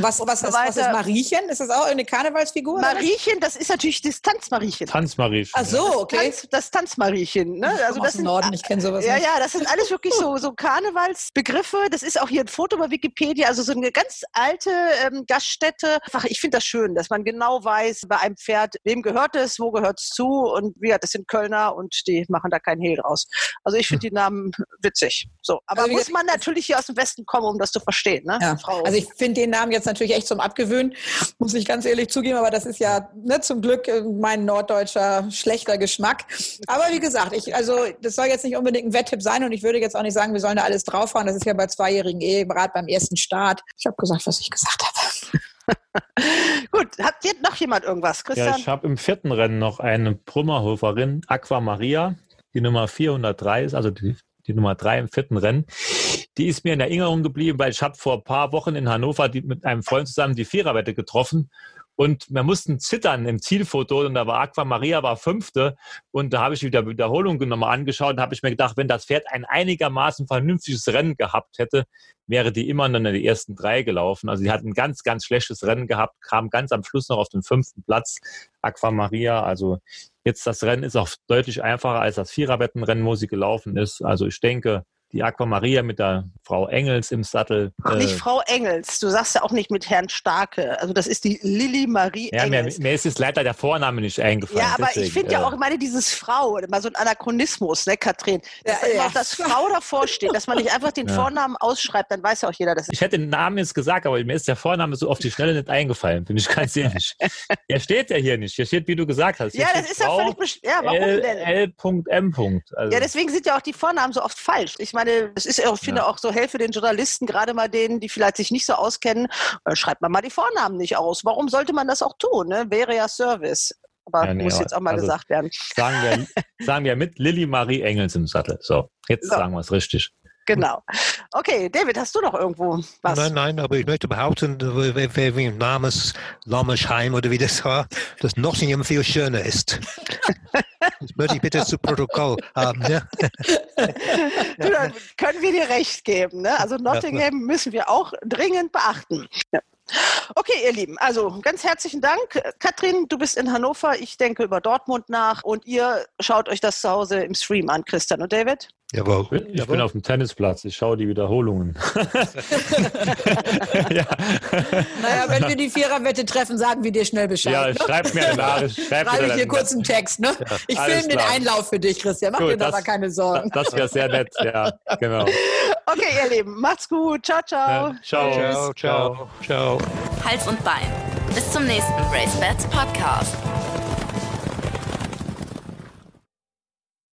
Was, was, was, was ist Mariechen? Ist das auch eine Karnevalsfigur? Mariechen, das ist natürlich das Tanzmariechen. Tanzmariechen. Ach so, okay. Tanz, das Tanzmariechen. Ne? Also das aus dem Norden, ich kenne sowas Ja, nicht. ja, das sind alles wirklich so, so Karnevalsbegriffe. Das ist auch hier ein Foto bei Wikipedia, also so eine ganz alte ähm, Gaststätte. Einfach, ich finde das schön, dass man genau weiß, bei einem Pferd, wem gehört es, wo gehört es zu und wie hat das sind Kölner und die machen da keinen Hehl draus. Also ich finde die Namen witzig. So, aber Also muss man natürlich hier aus dem Westen kommen, um das zu verstehen, ne? Ja. Frau. Also ich finde den Namen jetzt natürlich echt zum Abgewöhnen, muss ich ganz ehrlich zugeben, aber das ist ja ne, zum Glück äh, mein norddeutscher schlechter Geschmack. Aber wie gesagt, ich, also das soll jetzt nicht unbedingt ein Wetttipp sein und ich würde jetzt auch nicht sagen, wir sollen da alles draufhauen. Das ist ja bei zweijährigen Ehe, gerade beim ersten Start. Ich habe gesagt, was ich gesagt habe. Gut, hat jetzt noch jemand irgendwas, Christian? Ja, ich habe im vierten Rennen noch eine Brummerhoferin, Aqua Maria, die Nummer 403 ist, also die, die Nummer drei im vierten Rennen. Die ist mir in Erinnerung geblieben, weil ich habe vor ein paar Wochen in Hannover die, mit einem Freund zusammen die Viererwette getroffen und wir mussten zittern im Zielfoto und da war Aqua Maria war fünfte und da habe ich wieder Wiederholung nochmal angeschaut und habe ich mir gedacht, wenn das Pferd ein einigermaßen vernünftiges Rennen gehabt hätte, wäre die immer noch in die ersten drei gelaufen. Also sie hat ein ganz, ganz schlechtes Rennen gehabt, kam ganz am Schluss noch auf den fünften Platz. Aqua Maria, also jetzt das Rennen ist auch deutlich einfacher als das Viererwettenrennen, wo sie gelaufen ist. Also ich denke, die Aqua Maria mit der Frau Engels im Sattel. Ach, nicht äh, Frau Engels. Du sagst ja auch nicht mit Herrn Starke. Also das ist die Lilly Marie ja, mir, Engels. mir ist jetzt leider der Vorname nicht eingefallen. Ja, aber deswegen, ich finde ja äh, auch, ich meine, dieses Frau, mal so ein Anachronismus, ne, Katrin, dass Ja, da immer ja. das Frau davor steht, dass man nicht einfach den Ja. Vornamen ausschreibt, dann weiß ja auch jeder, dass Ich hätte den Namen jetzt gesagt, aber mir ist der Vorname so auf die Schnelle nicht eingefallen, bin ich ganz ehrlich. er steht ja hier nicht. Hier steht, wie du gesagt hast. Hier Ja, das ist ja Frau völlig best- ja, warum L, denn? L.M. Also, Ja, deswegen sind ja auch die Vornamen so oft falsch. Ich meine, es ist, ich finde Ja. auch so, helfe den Journalisten, gerade mal denen, die vielleicht sich nicht so auskennen, äh, schreibt man mal die Vornamen nicht aus. Warum sollte man das auch tun? Ne? Wäre ja Service. Aber Ja, nee, muss jetzt auch mal also- gesagt werden. sagen, wir, sagen wir mit Lilly Marie Engels im Sattel. So, jetzt So. sagen wir es richtig. Genau. Okay, David, hast du noch irgendwo was? Nein, nein, aber ich möchte behaupten, wegen Namens Lammersheim oder wie das war, dass Nottingham viel schöner ist. Das möchte ich bitte zu Protokoll haben. Ja? Du, dann können wir dir recht geben. Ne? Also Nottingham müssen wir auch dringend beachten. Ja. Okay, ihr Lieben, also ganz herzlichen Dank. Katrin, du bist in Hannover. Ich denke über Dortmund nach und ihr schaut euch das zu Hause im Stream an, Christian und David. Jawohl. Ich bin auf dem Tennisplatz, ich schaue die Wiederholungen. Naja, wenn wir die Viererwette treffen, sagen wir dir schnell Bescheid. Ja, ne? schreib mir eine Nachricht, schreib mir Schreibe ich hier kurz einen Text. Ne? Ja, ich filme den. Einlauf für dich, Christian. Mach Gut, dir da aber keine Sorgen. Das wäre sehr nett, ja, genau. Okay, ihr Lieben, macht's gut. Ciao, ciao. ciao. Ciao, ciao, ciao. Hals und Bein. Bis zum nächsten Race Bats Podcast.